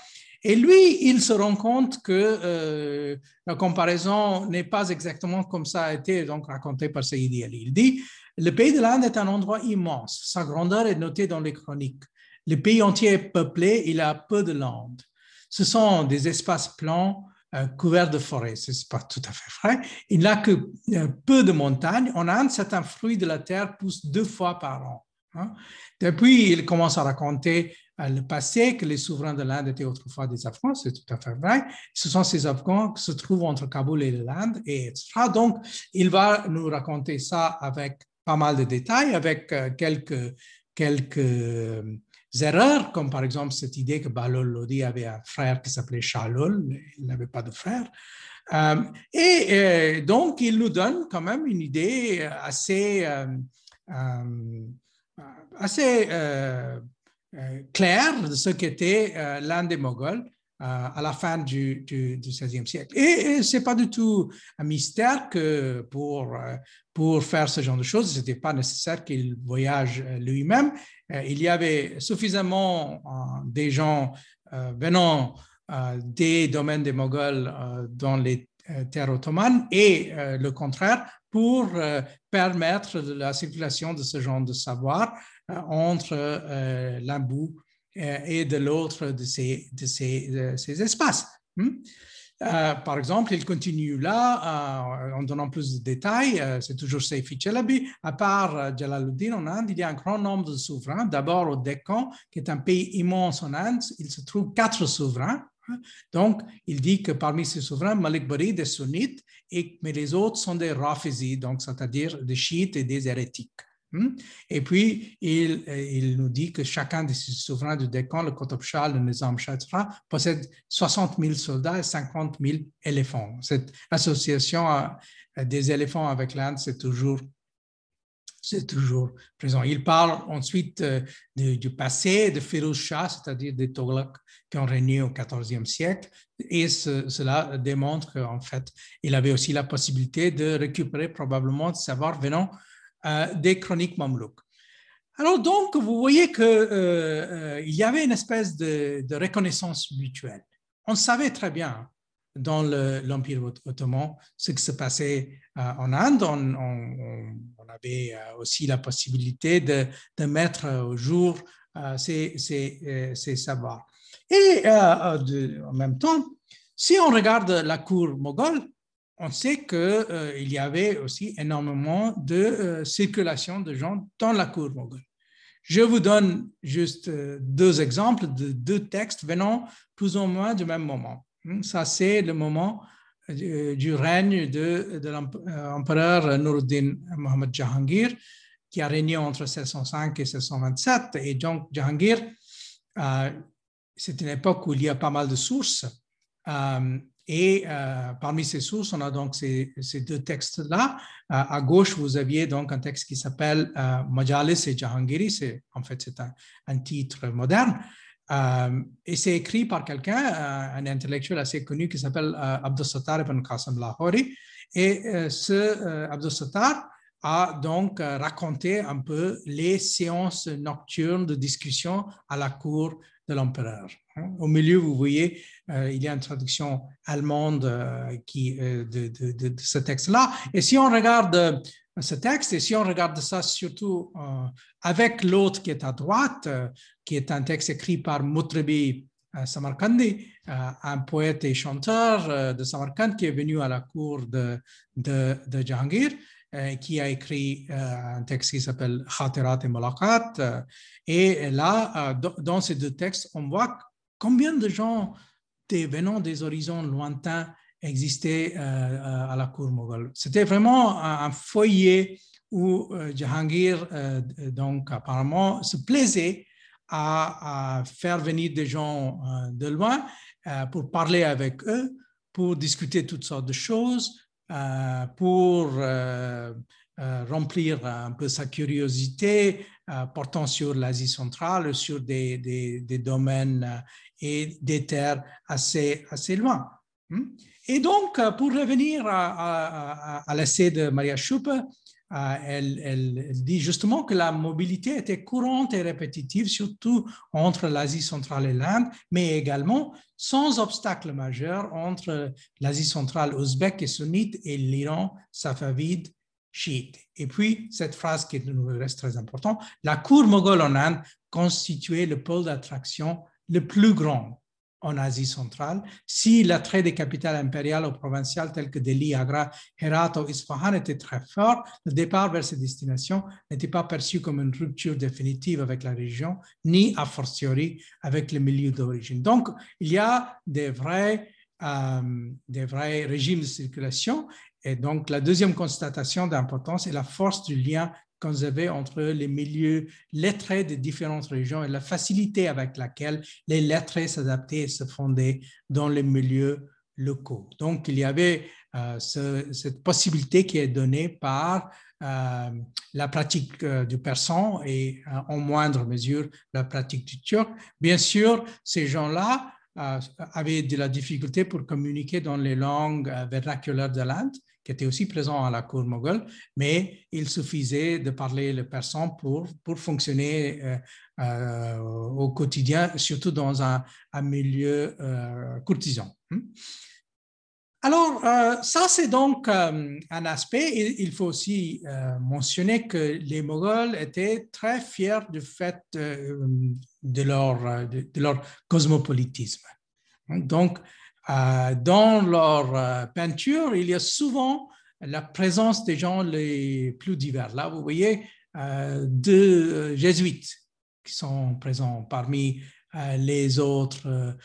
Et lui, il se rend compte que la comparaison n'est pas exactement comme ça a été donc raconté par Sayyidi Ali. Il dit le pays de l'Inde est un endroit immense. Sa grandeur est notée dans les chroniques. Le pays entier est peuplé, il a peu de landes. Ce sont des espaces plans euh, couverts de forêts. Ce n'est pas tout à fait vrai. Il n'a que euh, peu de montagnes. En Inde, certains fruits de la terre poussent deux fois par an. Hein. Depuis, il commence à raconter euh, le passé, que les souverains de l'Inde étaient autrefois des Afghans, c'est tout à fait vrai. Ce sont ces Afghans qui se trouvent entre Kaboul et l'Inde, et etc. Donc, il va nous raconter ça avec pas mal de détails, avec euh, quelques, quelques euh, erreurs, comme par exemple cette idée que Balol Lodi avait un frère qui s'appelait Shalol, il n'avait pas de frère. Euh, et, donc, il nous donne quand même une idée assez, assez claire de ce qu'était l'Inde des Moghols à la fin du, du, XVIe siècle. Et, ce n'est pas du tout un mystère que pour, euh, pour faire ce genre de choses, ce n'était pas nécessaire qu'il voyage euh, lui-même. Euh, il y avait suffisamment des gens venant des domaines des Moghols dans les terres ottomanes et le contraire pour permettre la circulation de ce genre de savoir entre l'Ambou euh, et de l'autre de ces, de ces, ces espaces. Hmm? Euh, par exemple, il continue là euh, en donnant plus de détails. c'est toujours Seyfi Chelabi. À part Jalaluddin en Inde, il y a un grand nombre de souverains. D'abord au Deccan, qui est un pays immense en Inde, il se trouve quatre souverains. Donc, il dit que parmi ces souverains, Malik Bari des sunnites, mais les autres sont des rafizis, c'est-à-dire des chiites et des hérétiques. Hmm? Et puis, il, il, nous dit que chacun des souverains du Deccan, le Shah, le Nizam Shah, possède 60 000 soldats et 50 000 éléphants. Cette association des éléphants avec l'Inde, c'est toujours, c'est toujours présent. Il parle ensuite euh, du, passé de Firouz Shah, c'est-à-dire des Toghlaq qui ont régné au XIVe siècle, et cela démontre qu'en fait, il avait aussi la possibilité de récupérer probablement du savoir venant euh, des chroniques mamelouks. Alors donc, vous voyez qu'il euh, euh, y avait une espèce de, reconnaissance mutuelle. On savait très bien dans l'Empire ottoman ce qui se passait en Inde. On, avait aussi la possibilité de, mettre au jour ces, savoirs. Et en même temps, si on regarde la cour moghole, on sait qu'il euh, y avait aussi énormément de euh, circulation de gens dans la cour moghole. Je vous donne juste euh, deux exemples de deux textes venant plus ou moins du même moment. Hmm, ça, c'est le moment du règne de, l'empereur Nuruddin Mohammad Jahangir, qui a régné entre 1605 et 1627. Et donc, Jahangir, c'est une époque où il y a pas mal de sources. Et euh, parmi ces sources, on a donc ces, deux textes-là. Euh, à gauche, vous aviez donc un texte qui s'appelle euh, Majalis et Jahangiri. C'est, en fait, c'est un, titre moderne. et c'est écrit par quelqu'un, un intellectuel assez connu qui s'appelle Abdus Sattar ibn Qasim Lahori. Et ce Abdus Sattar a donc raconté un peu les séances nocturnes de discussion à la cour l'empereur. Hein. Au milieu, vous voyez, euh, il y a une traduction allemande euh, qui, euh, de, ce texte-là. Et si on regarde ce texte, et si on regarde ça surtout avec l'autre qui est à droite, qui est un texte écrit par Mutrebi Samarkandi, un poète et chanteur de Samarkand qui est venu à la cour de, de Jahangir, qui a écrit un texte qui s'appelle Khatirat et Malakat. Et là, dans ces deux textes, on voit Combien de gens venant des horizons lointains existaient euh, euh, à la cour moghole C'était vraiment un, foyer où euh, Jahangir, donc apparemment, se plaisait à, faire venir des gens de loin pour parler avec eux, pour discuter toutes sortes de choses, pour remplir un peu sa curiosité, portant sur l'Asie centrale, sur des, domaines et des terres assez, assez loin. Hmm? Et donc, euh, pour revenir à, à, l'essai de Maria Schuppe, euh, elle, dit justement que la mobilité était courante et répétitive, surtout entre l'Asie centrale et l'Inde, mais également sans obstacle majeur entre l'Asie centrale ouzbek et sunnite et l'Iran safavide chiite. Et puis, cette phrase qui nous reste très importante, la cour moghole en Inde constituait le pôle d'attraction le plus grand en Asie centrale. Si l'attrait des capitales impériales ou provinciales telles que Delhi, Agra, Herat ou Isfahan était très fort, le départ vers ces destinations n'était pas perçu comme une rupture définitive avec la région, ni a fortiori avec le milieu d'origine. Donc, il y a des vrais, euh, des vrais régimes de circulation. Et donc, la deuxième constatation d'importance est la force du lien qu'on avait entre les milieux lettrés des différentes régions et la facilité avec laquelle les lettrés s'adaptaient et se fondaient dans les milieux locaux. Donc, il y avait euh, cette possibilité qui est donnée par euh, la pratique euh, du persan et en moindre mesure la pratique du turc. Bien sûr, ces gens-là avaient de la difficulté pour communiquer dans les langues vernaculaires de l'Inde qui était aussi présent à la cour moghole, mais il suffisait de parler le persan pour, pour fonctionner euh, euh, au quotidien, surtout dans un, milieu euh, courtisan. Hmm. Alors, ça, c'est donc un aspect. Il, faut aussi mentionner que les Moghols étaient très fiers du fait de, leur, de, leur cosmopolitisme. Donc, dans leur euh, peinture, il y a souvent la présence des gens les plus divers. Là, vous voyez euh, deux jésuites qui sont présents parmi les autres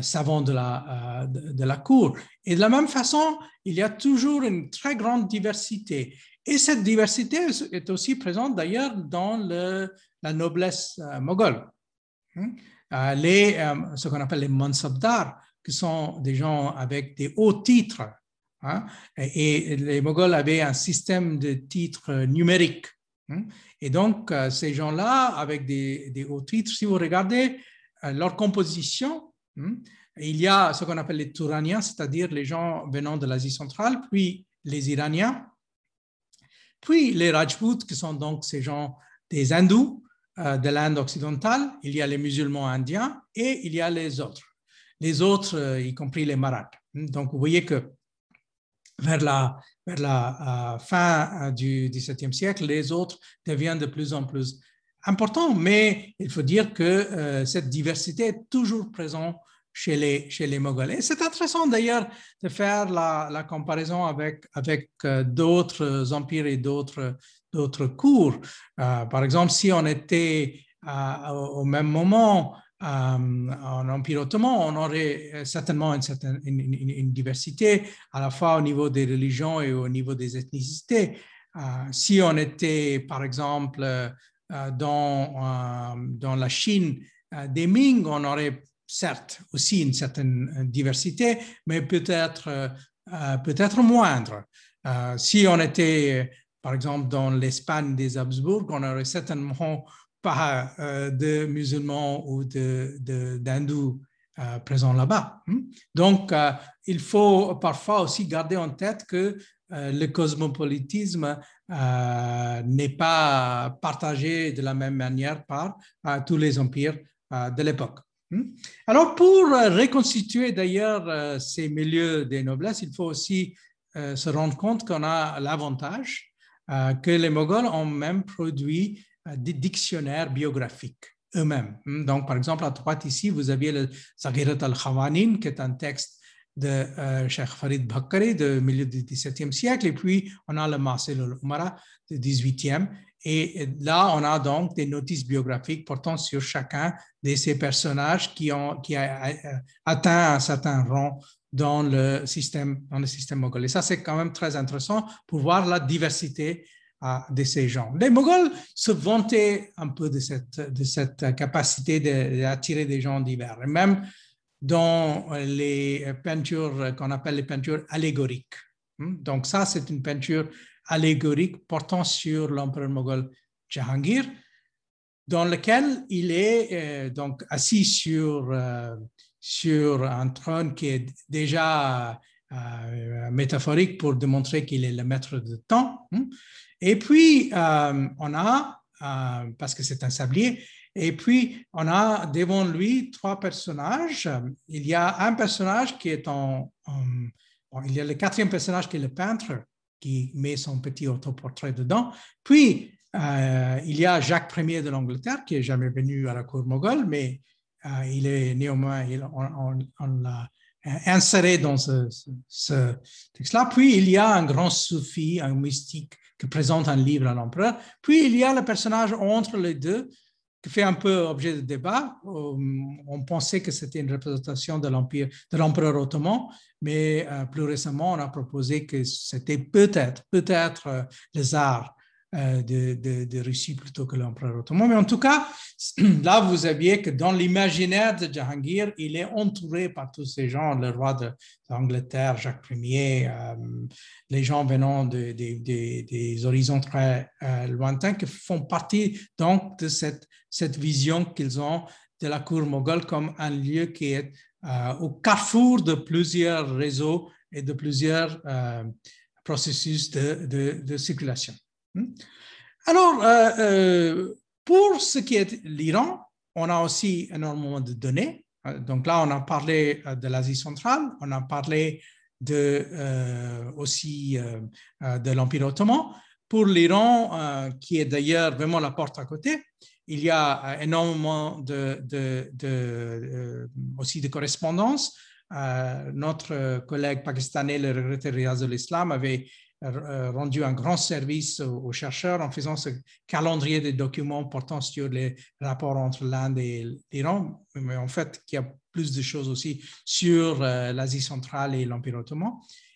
savants de la, de, la cour. Et de la même façon, il y a toujours une très grande diversité. Et cette diversité est aussi présente d'ailleurs dans la noblesse moghole. Hmm? Les, ce qu'on appelle les mansabdars qui sont des gens avec des hauts titres. Hein, et, les Moghols avaient un système de titres numériques. Hein, et donc, euh, ces gens-là, avec des, hauts titres, si vous regardez euh, leur composition, hein, il y a ce qu'on appelle les Touraniens, c'est-à-dire les gens venant de l'Asie centrale, puis les Iraniens, puis les Rajputs, qui sont donc ces gens des hindous euh, de l'Inde occidentale, il y a les musulmans indiens et il y a les autres. Les autres, y compris les Maraths. Donc, vous voyez que vers la, la fin du XVIIe siècle, les autres deviennent de plus en plus importants, mais il faut dire que cette diversité est toujours présente chez les, chez Moghols. Et c'est intéressant d'ailleurs de faire la, comparaison avec, euh, d'autres empires et d'autres, cours. Euh, par exemple, si on était euh, au même moment en Empire ottoman, on aurait certainement une, certaine, diversité à la fois au niveau des religions et au niveau des ethnicités. si on était, par exemple, dans, dans la Chine des Ming, on aurait certes aussi une certaine euh, diversité, mais peut-être euh, euh, peut-être moindre. si on était, par exemple, dans l'Espagne des Habsbourg, on n'aurait certainement pas de musulmans ou d'hindous de, présents là-bas. Hmm? Donc, il faut parfois aussi garder en tête que le cosmopolitisme n'est pas partagé de la même manière par tous les empires de l'époque. Hmm? Alors, pour euh, reconstituer d'ailleurs euh, ces milieux des noblesses, il faut aussi euh, se rendre compte qu'on a l'avantage que les Moghols ont même produit des dictionnaires biographiques eux-mêmes. Hmm? Donc, par exemple, à droite ici, vous aviez le Zaghirat al-Khawanin, qui est un texte de Cheikh Farid Bakari du milieu du XVIIe siècle, et puis on a le Marcel al-Umara du XVIIIe, et là, on a donc des notices biographiques portant sur chacun de ces personnages qui ont qui a atteint un certain rang dans le système, dans le système. Et ça, c'est quand même très intéressant pour voir la diversité euh, de ces gens. Les Moghols se vantaient un peu de cette, de cette capacité d'attirer des gens divers. Même dans les peintures qu'on appelle les peintures allégoriques. Hmm? Donc ça, c'est une peinture allégorique portant sur l'empereur moghol Jahangir, dans lequel il est euh, donc assis sur, euh, sur un trône qui est déjà euh, métaphorique pour démontrer qu'il est le maître de temps. Et puis, on a, parce que c'est un sablier, et puis on a devant lui trois personnages. Il y a un personnage qui est en, il y a le quatrième personnage qui est le peintre, qui met son petit autoportrait dedans. Puis, euh, il y a Jacques Ier de l'Angleterre qui est jamais venu à la cour moghole, mais euh, il est néanmoins, on, l'a inséré dans ce, texte-là. Puis, il y a un grand soufi, un mystique qui présente un livre à l'empereur. Puis, il y a le personnage entre les deux qui fait un peu objet de débat. On pensait que c'était une représentation de l'empire, de l'empereur ottoman, mais euh, plus récemment, on a proposé que c'était peut-être, peut-être euh, les arts euh, de, de, Russie plutôt que l'empereur ottoman. Mais en tout cas, là, vous aviez que dans l'imaginaire de Jahangir, il est entouré par tous ces gens, le roi d'Angleterre, Jacques Ier, euh, les gens venant de, des horizons très euh, lointains qui font partie donc de cette, cette vision qu'ils ont de la cour moghole comme un lieu qui est au carrefour de plusieurs réseaux et de plusieurs processus de, de circulation. Hmm? Alors, euh, euh, pour ce qui est l'Iran, on a aussi énormément de données. Euh, donc là, on a parlé de l'Asie centrale, on a parlé de, aussi de l'Empire ottoman. Pour l'Iran, qui est d'ailleurs vraiment la porte à côté, il y a énormément de, aussi de correspondances. notre collègue pakistanais, le regretté Riaz de l'Islam, avait rendu un grand service aux, chercheurs en faisant ce calendrier de documents portant sur les rapports entre l'Inde et l'Iran, mais en fait, il y a plus de choses aussi sur euh, l'Asie centrale et l'Empire ottoman.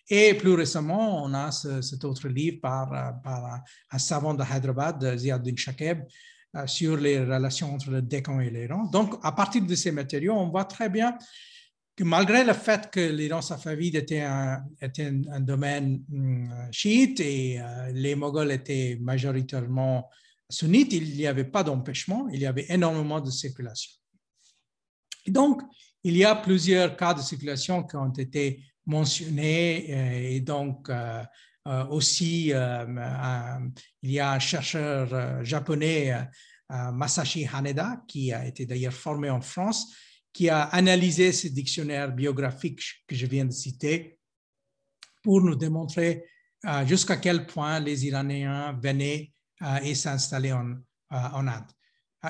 Et plus récemment, on a cet autre livre par, euh, un savant de Hyderabad, Ziauddin Shakeb, sur les relations entre le Décan et l'Iran. Donc, à partir de ces matériaux, on voit très bien que malgré le fait que l'Iran safavid était un, était un, domaine hum, chiite et euh, les Moghols étaient majoritairement sunnites, il n'y avait pas d'empêchement, il y avait énormément de circulation. donc, il y a plusieurs cas de circulation qui ont été mentionnés euh, et donc euh, aussi il y a un chercheur japonais, Masashi Haneda, qui a été d'ailleurs formé en France, qui a analysé ce dictionnaire biographique que je viens de citer pour nous démontrer jusqu'à quel point les Iraniens venaient et s'installaient en, en Inde.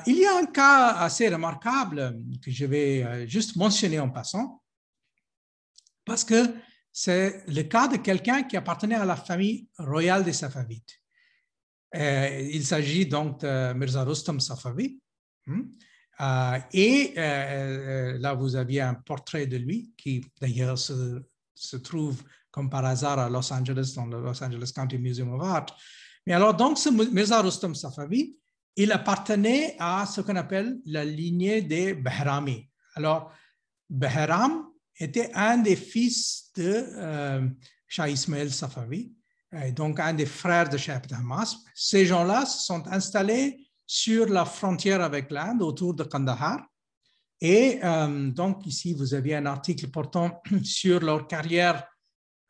Il y a un cas assez remarquable que je vais juste mentionner en passant, parce que c'est le cas de quelqu'un qui appartenait à la famille royale des Safavides. Euh, il s'agit donc de Mirza Rustam Safavi. Euh, et euh, là, vous aviez un portrait de lui qui, d'ailleurs, se, trouve comme par hasard à Los Angeles, dans le Los Angeles County Museum of Art. Mais alors, donc, ce Mirza Rustam Safavi, il appartenait à ce qu'on appelle la lignée des Bahrami. Alors, Bahram était un des fils de euh, Shah Ismail Safavi, donc un des frères de Shah Hamas. Ces gens-là se sont installés sur la frontière avec l'Inde, autour de Kandahar. Et euh, donc ici, vous aviez un article portant sur leur carrière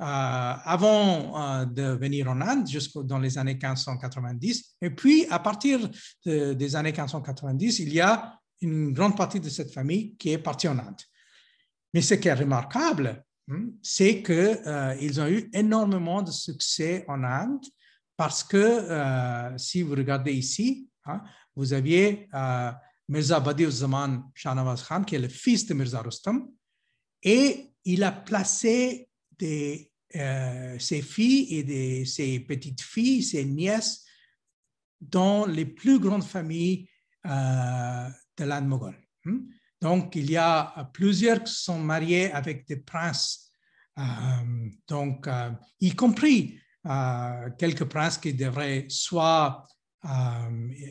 euh, avant de venir en Inde, jusqu'au dans les années 1590. Et puis, à partir des années 1590, il y a une grande partie de cette famille qui est partie en Inde. Mais ce qui est remarquable, hmm, c'est qu'ils euh, ont eu énormément de succès en Inde parce que euh, si vous regardez ici, hein, vous aviez euh, Mirza Badiuzzaman Shahnawaz Khan, qui est le fils de Mirza Rustam, et il a placé des, ses filles et ses petites filles, ses nièces, dans les plus grandes familles de l'Inde moghole. Hmm? Donc, il y a plusieurs qui sont mariés avec des princes, euh, donc, euh, y compris euh, quelques princes qui devraient soit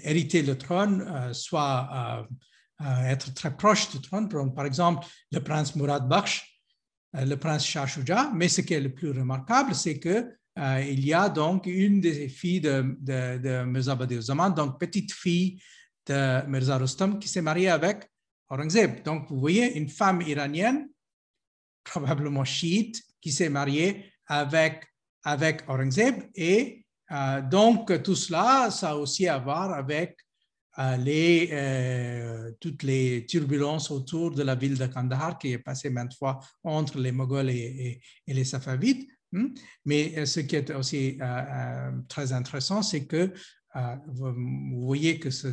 hériter le trône, soit être très proches du trône. Par exemple, le prince Murad Bakhsh, le prince Shah Shuja. Mais ce qui est le plus remarquable, c'est que il y a donc une des filles de, de, de Mirza Zaman, donc petite fille de Mirza Rustam, qui s'est mariée avec Aurangzeb. Donc, vous voyez une femme iranienne, probablement chiite, qui s'est mariée avec, avec Aurangzeb. Et euh, donc, tout cela, ça a aussi à voir avec euh, euh, toutes les turbulences autour de la ville de Kandahar qui est passée maintes fois entre les Moghols et, les Safavides. Hmm? Mais ce qui est aussi très intéressant, c'est que vous, voyez que ce,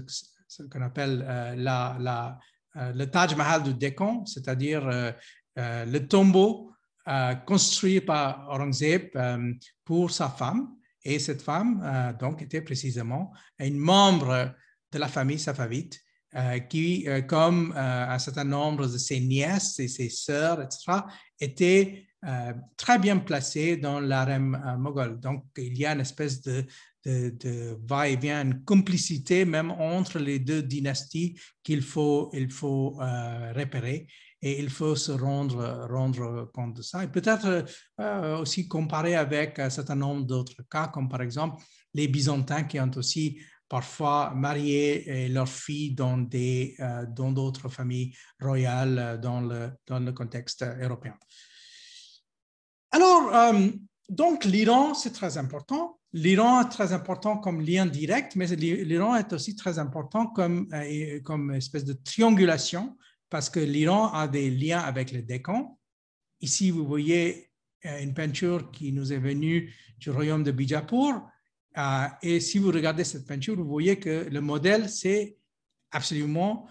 qu'on appelle euh, le Taj Mahal du Deccan, c'est-à-dire euh, euh, le tombeau construit par Aurangzeb pour sa femme. Et cette femme, donc, était précisément une membre de la famille safavite qui, comme un certain nombre de ses nièces et ses sœurs, etc., était très bien placée dans l'arène moghol. Donc, il y a une espèce de, de, va-et-vient, une complicité même entre les deux dynasties qu'il faut, il faut euh, repérer et il faut se rendre, compte de ça. Et peut-être euh, aussi comparer avec un certain nombre d'autres cas, comme par exemple les Byzantins qui ont aussi parfois marié leurs filles euh, dans d'autres familles royales dans le, contexte européen. Alors, donc l'Iran, c'est très important. L'Iran est très important comme lien direct, mais l'Iran est aussi très important euh, comme espèce de triangulation parce que l'Iran a des liens avec le Décan. Ici, vous voyez euh, une peinture qui nous est venue du royaume de Bijapur. Euh, et si vous regardez cette peinture, vous voyez que le modèle, c'est absolument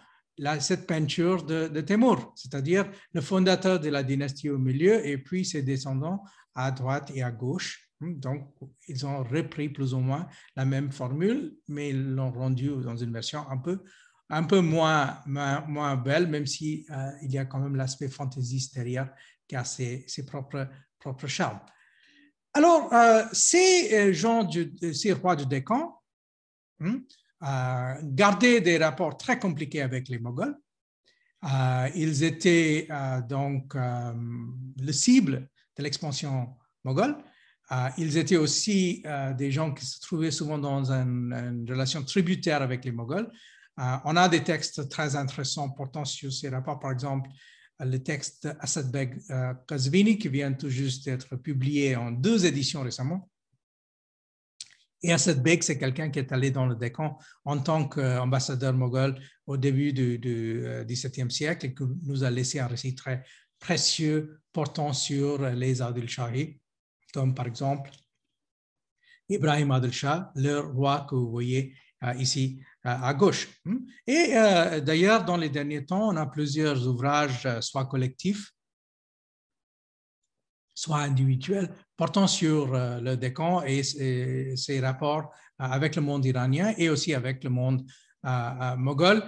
cette peinture de, de Temur, c'est-à-dire le fondateur de la dynastie au milieu et puis ses descendants à droite et à gauche. Hmm, donc, ils ont repris plus ou moins la même formule, mais ils l'ont rendue dans une version un peu, un peu moins, belle, même si, euh, il y a quand même l'aspect fantaisiste derrière qui a ses, propres, charmes. Alors, euh, ces euh, gens, ces rois du Décan, hmm, gardaient des rapports très compliqués avec les Moghols. ils étaient donc le cible de l'expansion moghole ils étaient aussi des gens qui se trouvaient souvent dans une, relation tributaire avec les Moghols. Euh, on a des textes très intéressants portant sur ces rapports, par exemple le texte d'Assad Beg Kazvini qui vient tout juste d'être publié en deux éditions récemment. Et Assad Beg, c'est quelqu'un qui est allé dans le Décan en tant qu'ambassadeur moghol au début du, XVIIe siècle et qui nous a laissé un récit très précieux portant sur les Adil Shahi, comme par exemple Ibrahim Adil Shah, le roi que vous voyez ici à gauche. Hmm? Et euh, d'ailleurs, dans les derniers temps, on a plusieurs ouvrages, euh, soit collectifs, soit individuels, portant sur euh, le Décan et ses rapports avec le monde iranien et aussi avec le monde moghol,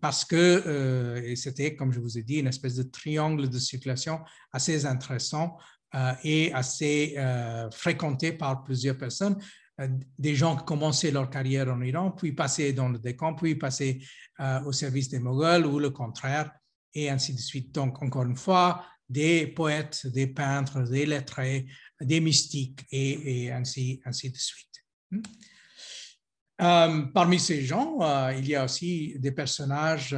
parce que c'était, comme je vous ai dit, une espèce de triangle de circulation assez intéressant et assez fréquenté par plusieurs personnes des gens qui commençaient leur carrière en Iran, puis passaient dans le décan, puis passaient euh, au service des Moghols ou le contraire, et ainsi de suite. Donc, encore une fois, des poètes, des peintres, des lettrés, des mystiques, et, ainsi, ainsi de suite. Hmm. Euh, parmi ces gens, il y a aussi des personnages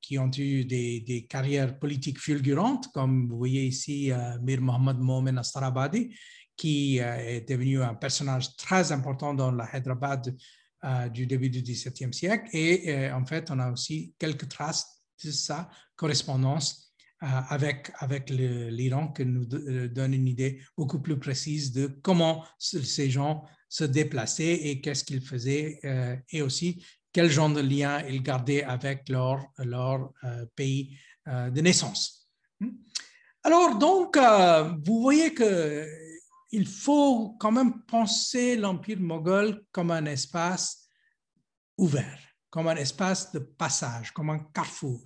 qui ont eu des, carrières politiques fulgurantes, comme vous voyez ici Mir Mohammad Momen Astarabadi, qui euh, est devenu un personnage très important dans la Hyderabad euh, du début du XVIIe siècle. Et euh, en fait, on a aussi quelques traces de sa correspondance avec, avec l'Iran qui nous donne une idée beaucoup plus précise de comment ces gens se déplaçaient et qu'est-ce qu'ils faisaient et aussi quel genre de lien ils gardaient avec leur, leur pays de naissance. Hmm? Alors, donc, vous voyez que il faut quand même penser l'Empire moghol comme un espace ouvert, comme un espace de passage, comme un carrefour,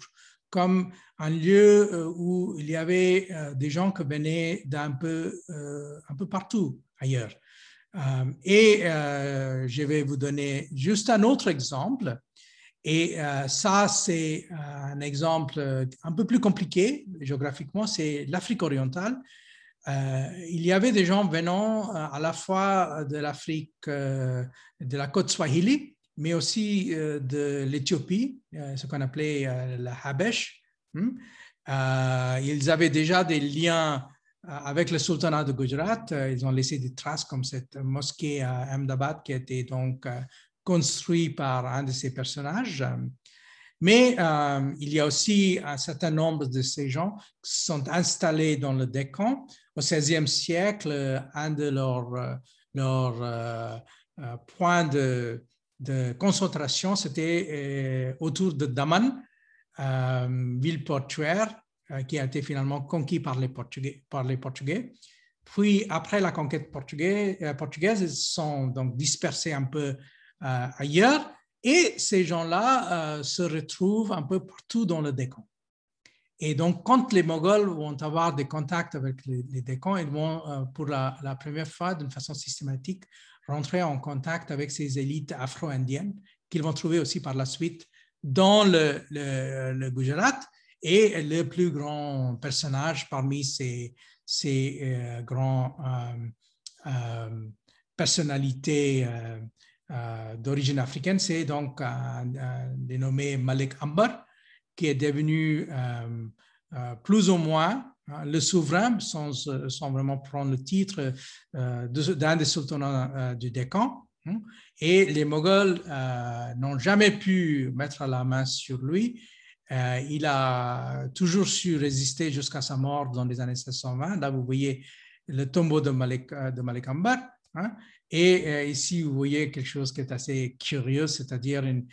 comme un lieu euh, où il y avait euh, des gens qui venaient d'un peu, euh, un peu partout ailleurs. Et je vais vous donner juste un autre exemple. Et ça, c'est un exemple un peu plus compliqué géographiquement, c'est l'Afrique orientale. Euh, il y avait des gens venant euh, à la fois de l'Afrique, euh, de la côte Swahili, mais aussi de l'Éthiopie, ce qu'on appelait la Habesh. Hmm? ils avaient déjà des liens avec le sultanat de Gujarat. Ils ont laissé des traces comme cette mosquée à Ahmedabad qui a été donc construite par un de ces personnages. Mais il y a aussi un certain nombre de ces gens qui sont installés dans le Décan au XVIe siècle, un de leurs, leur, euh, euh, points de, concentration, c'était euh, autour de Daman, ville portuaire qui a été finalement conquis par les Portugais. Par les Portugais. Puis, après la conquête portugaise, portugaise ils sont donc dispersés un peu ailleurs et ces gens-là se retrouvent un peu partout dans le Décan. Et donc, quand les Moghols vont avoir des contacts avec les, les Décans, ils vont, euh, pour la, première fois, d'une façon systématique, rentrer en contact avec ces élites afro-indiennes qu'ils vont trouver aussi par la suite dans le, Gujarat. Et le plus grand personnage parmi ces, ces euh, grands euh, personnalités d'origine africaine, c'est donc dénommé Malik Ambar, qui est devenu euh, euh, plus ou moins hein, le souverain, sans, vraiment prendre le titre euh, d'un des sultanats du Décan. Hein. et les Moghols n'ont jamais pu mettre la main sur lui. il a toujours su résister jusqu'à sa mort dans les années 1620. Là, vous voyez le tombeau de Malik, de Ambar. Et euh, ici, vous voyez quelque chose qui est assez curieux, c'est-à-dire une,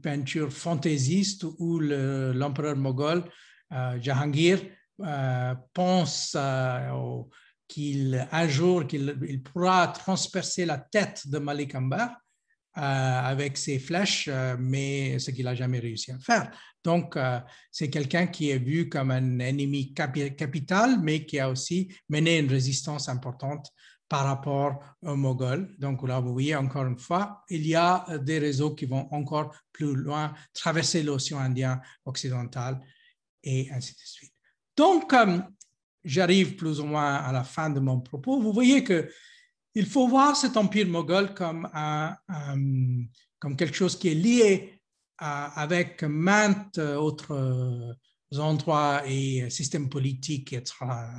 peinture fantaisiste où l'empereur moghol, euh, Jahangir, euh, pense qu'il un jour qu'il pourra transpercer la tête de Malik Ambar avec ses flèches, mais ce qu'il n'a jamais réussi à faire. Donc, c'est quelqu'un qui est vu comme un ennemi capital, mais qui a aussi mené une résistance importante par rapport aux Moghols. Donc là, vous voyez encore une fois, il y a des réseaux qui vont encore plus loin, traverser l'océan Indien occidental et ainsi de suite. Donc, euh, j'arrive plus ou moins à la fin de mon propos. Vous voyez que il faut voir cet empire moghol comme quelque chose qui est lié avec maintes autres endroits et systèmes politiques,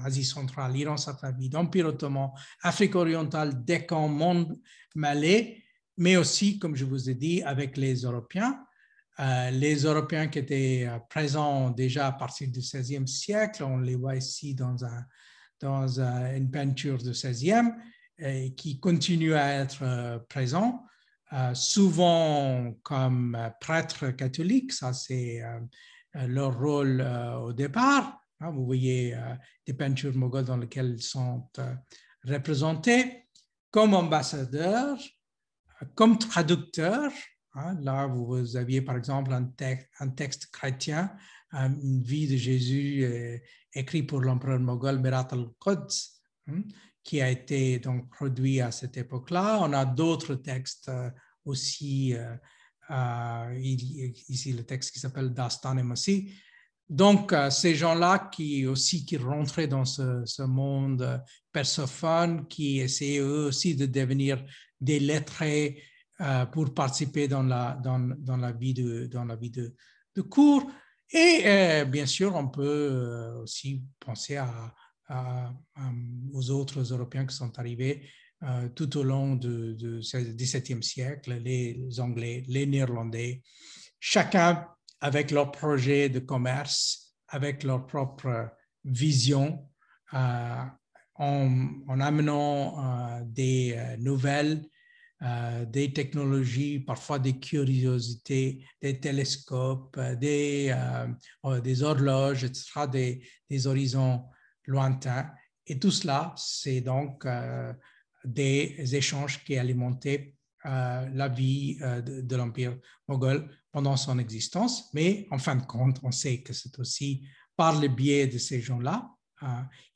Asie centrale, Iran safavide, Empire ottoman, Afrique orientale, Décan, monde malais, mais aussi, comme je vous ai dit, avec les Européens. les Européens qui étaient présents déjà à partir du XVIe siècle, on les voit ici dans, un, dans une peinture du XVIe, et qui continuent à être présents. Euh, souvent comme euh, prêtres catholiques, ça c'est euh, leur rôle au départ. Hein. vous voyez des peintures moghols dans lesquelles ils sont représentés comme ambassadeurs, comme traducteurs. Hein. là, vous aviez par exemple un, texte, chrétien, une vie de Jésus écrit pour l'empereur moghol Mirat al-Quds, hein qui a été donc produit à cette époque-là. On a d'autres textes euh, aussi, euh, euh, ici le texte qui s'appelle Dastan et Massi. Donc, ces gens-là qui aussi qui rentraient dans ce, monde persophone, qui essayaient eux aussi de devenir des lettrés pour participer dans la, dans, dans la vie, de, dans la vie de, de cours. Et bien sûr, on peut aussi penser aux autres Européens qui sont arrivés euh, tout au long du XVIIe siècle, les Anglais, les Néerlandais, chacun avec leur projet de commerce, avec leur propre vision, euh, en, amenant euh, des nouvelles, des technologies, parfois des curiosités, des télescopes, des, des horloges, etc., des, horizons lointain. Et tout cela, c'est donc des échanges qui alimentaient euh, la vie euh, de, l'Empire moghol pendant son existence. Mais en fin de compte, on sait que c'est aussi par le biais de ces gens-là,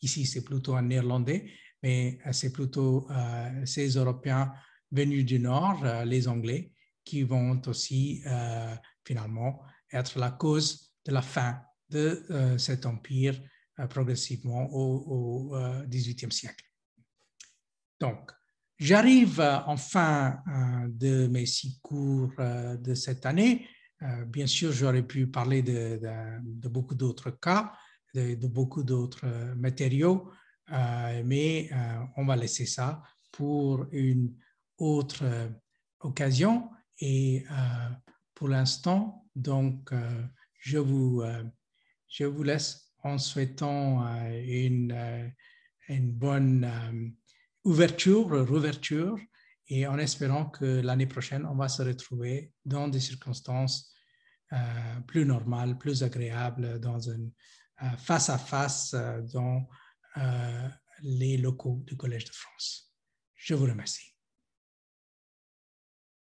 ici c'est plutôt un néerlandais, mais c'est plutôt ces Européens venus du Nord, les Anglais, qui vont aussi finalement être la cause de la fin de cet empire euh, progressivement au, XVIIIe euh, siècle. Donc, j'arrive euh, en fin de mes six cours de cette année. Bien sûr, j'aurais pu parler de, beaucoup d'autres cas, de, beaucoup d'autres matériaux, mais on va laisser ça pour une autre occasion. Et pour l'instant, donc, je vous, je vous laisse en souhaitant euh, une, euh, une bonne euh, ouverture, rouverture, et en espérant que l'année prochaine, on va se retrouver dans des circonstances plus normales, plus agréables, dans un face à face dans les locaux du Collège de France. Je vous remercie.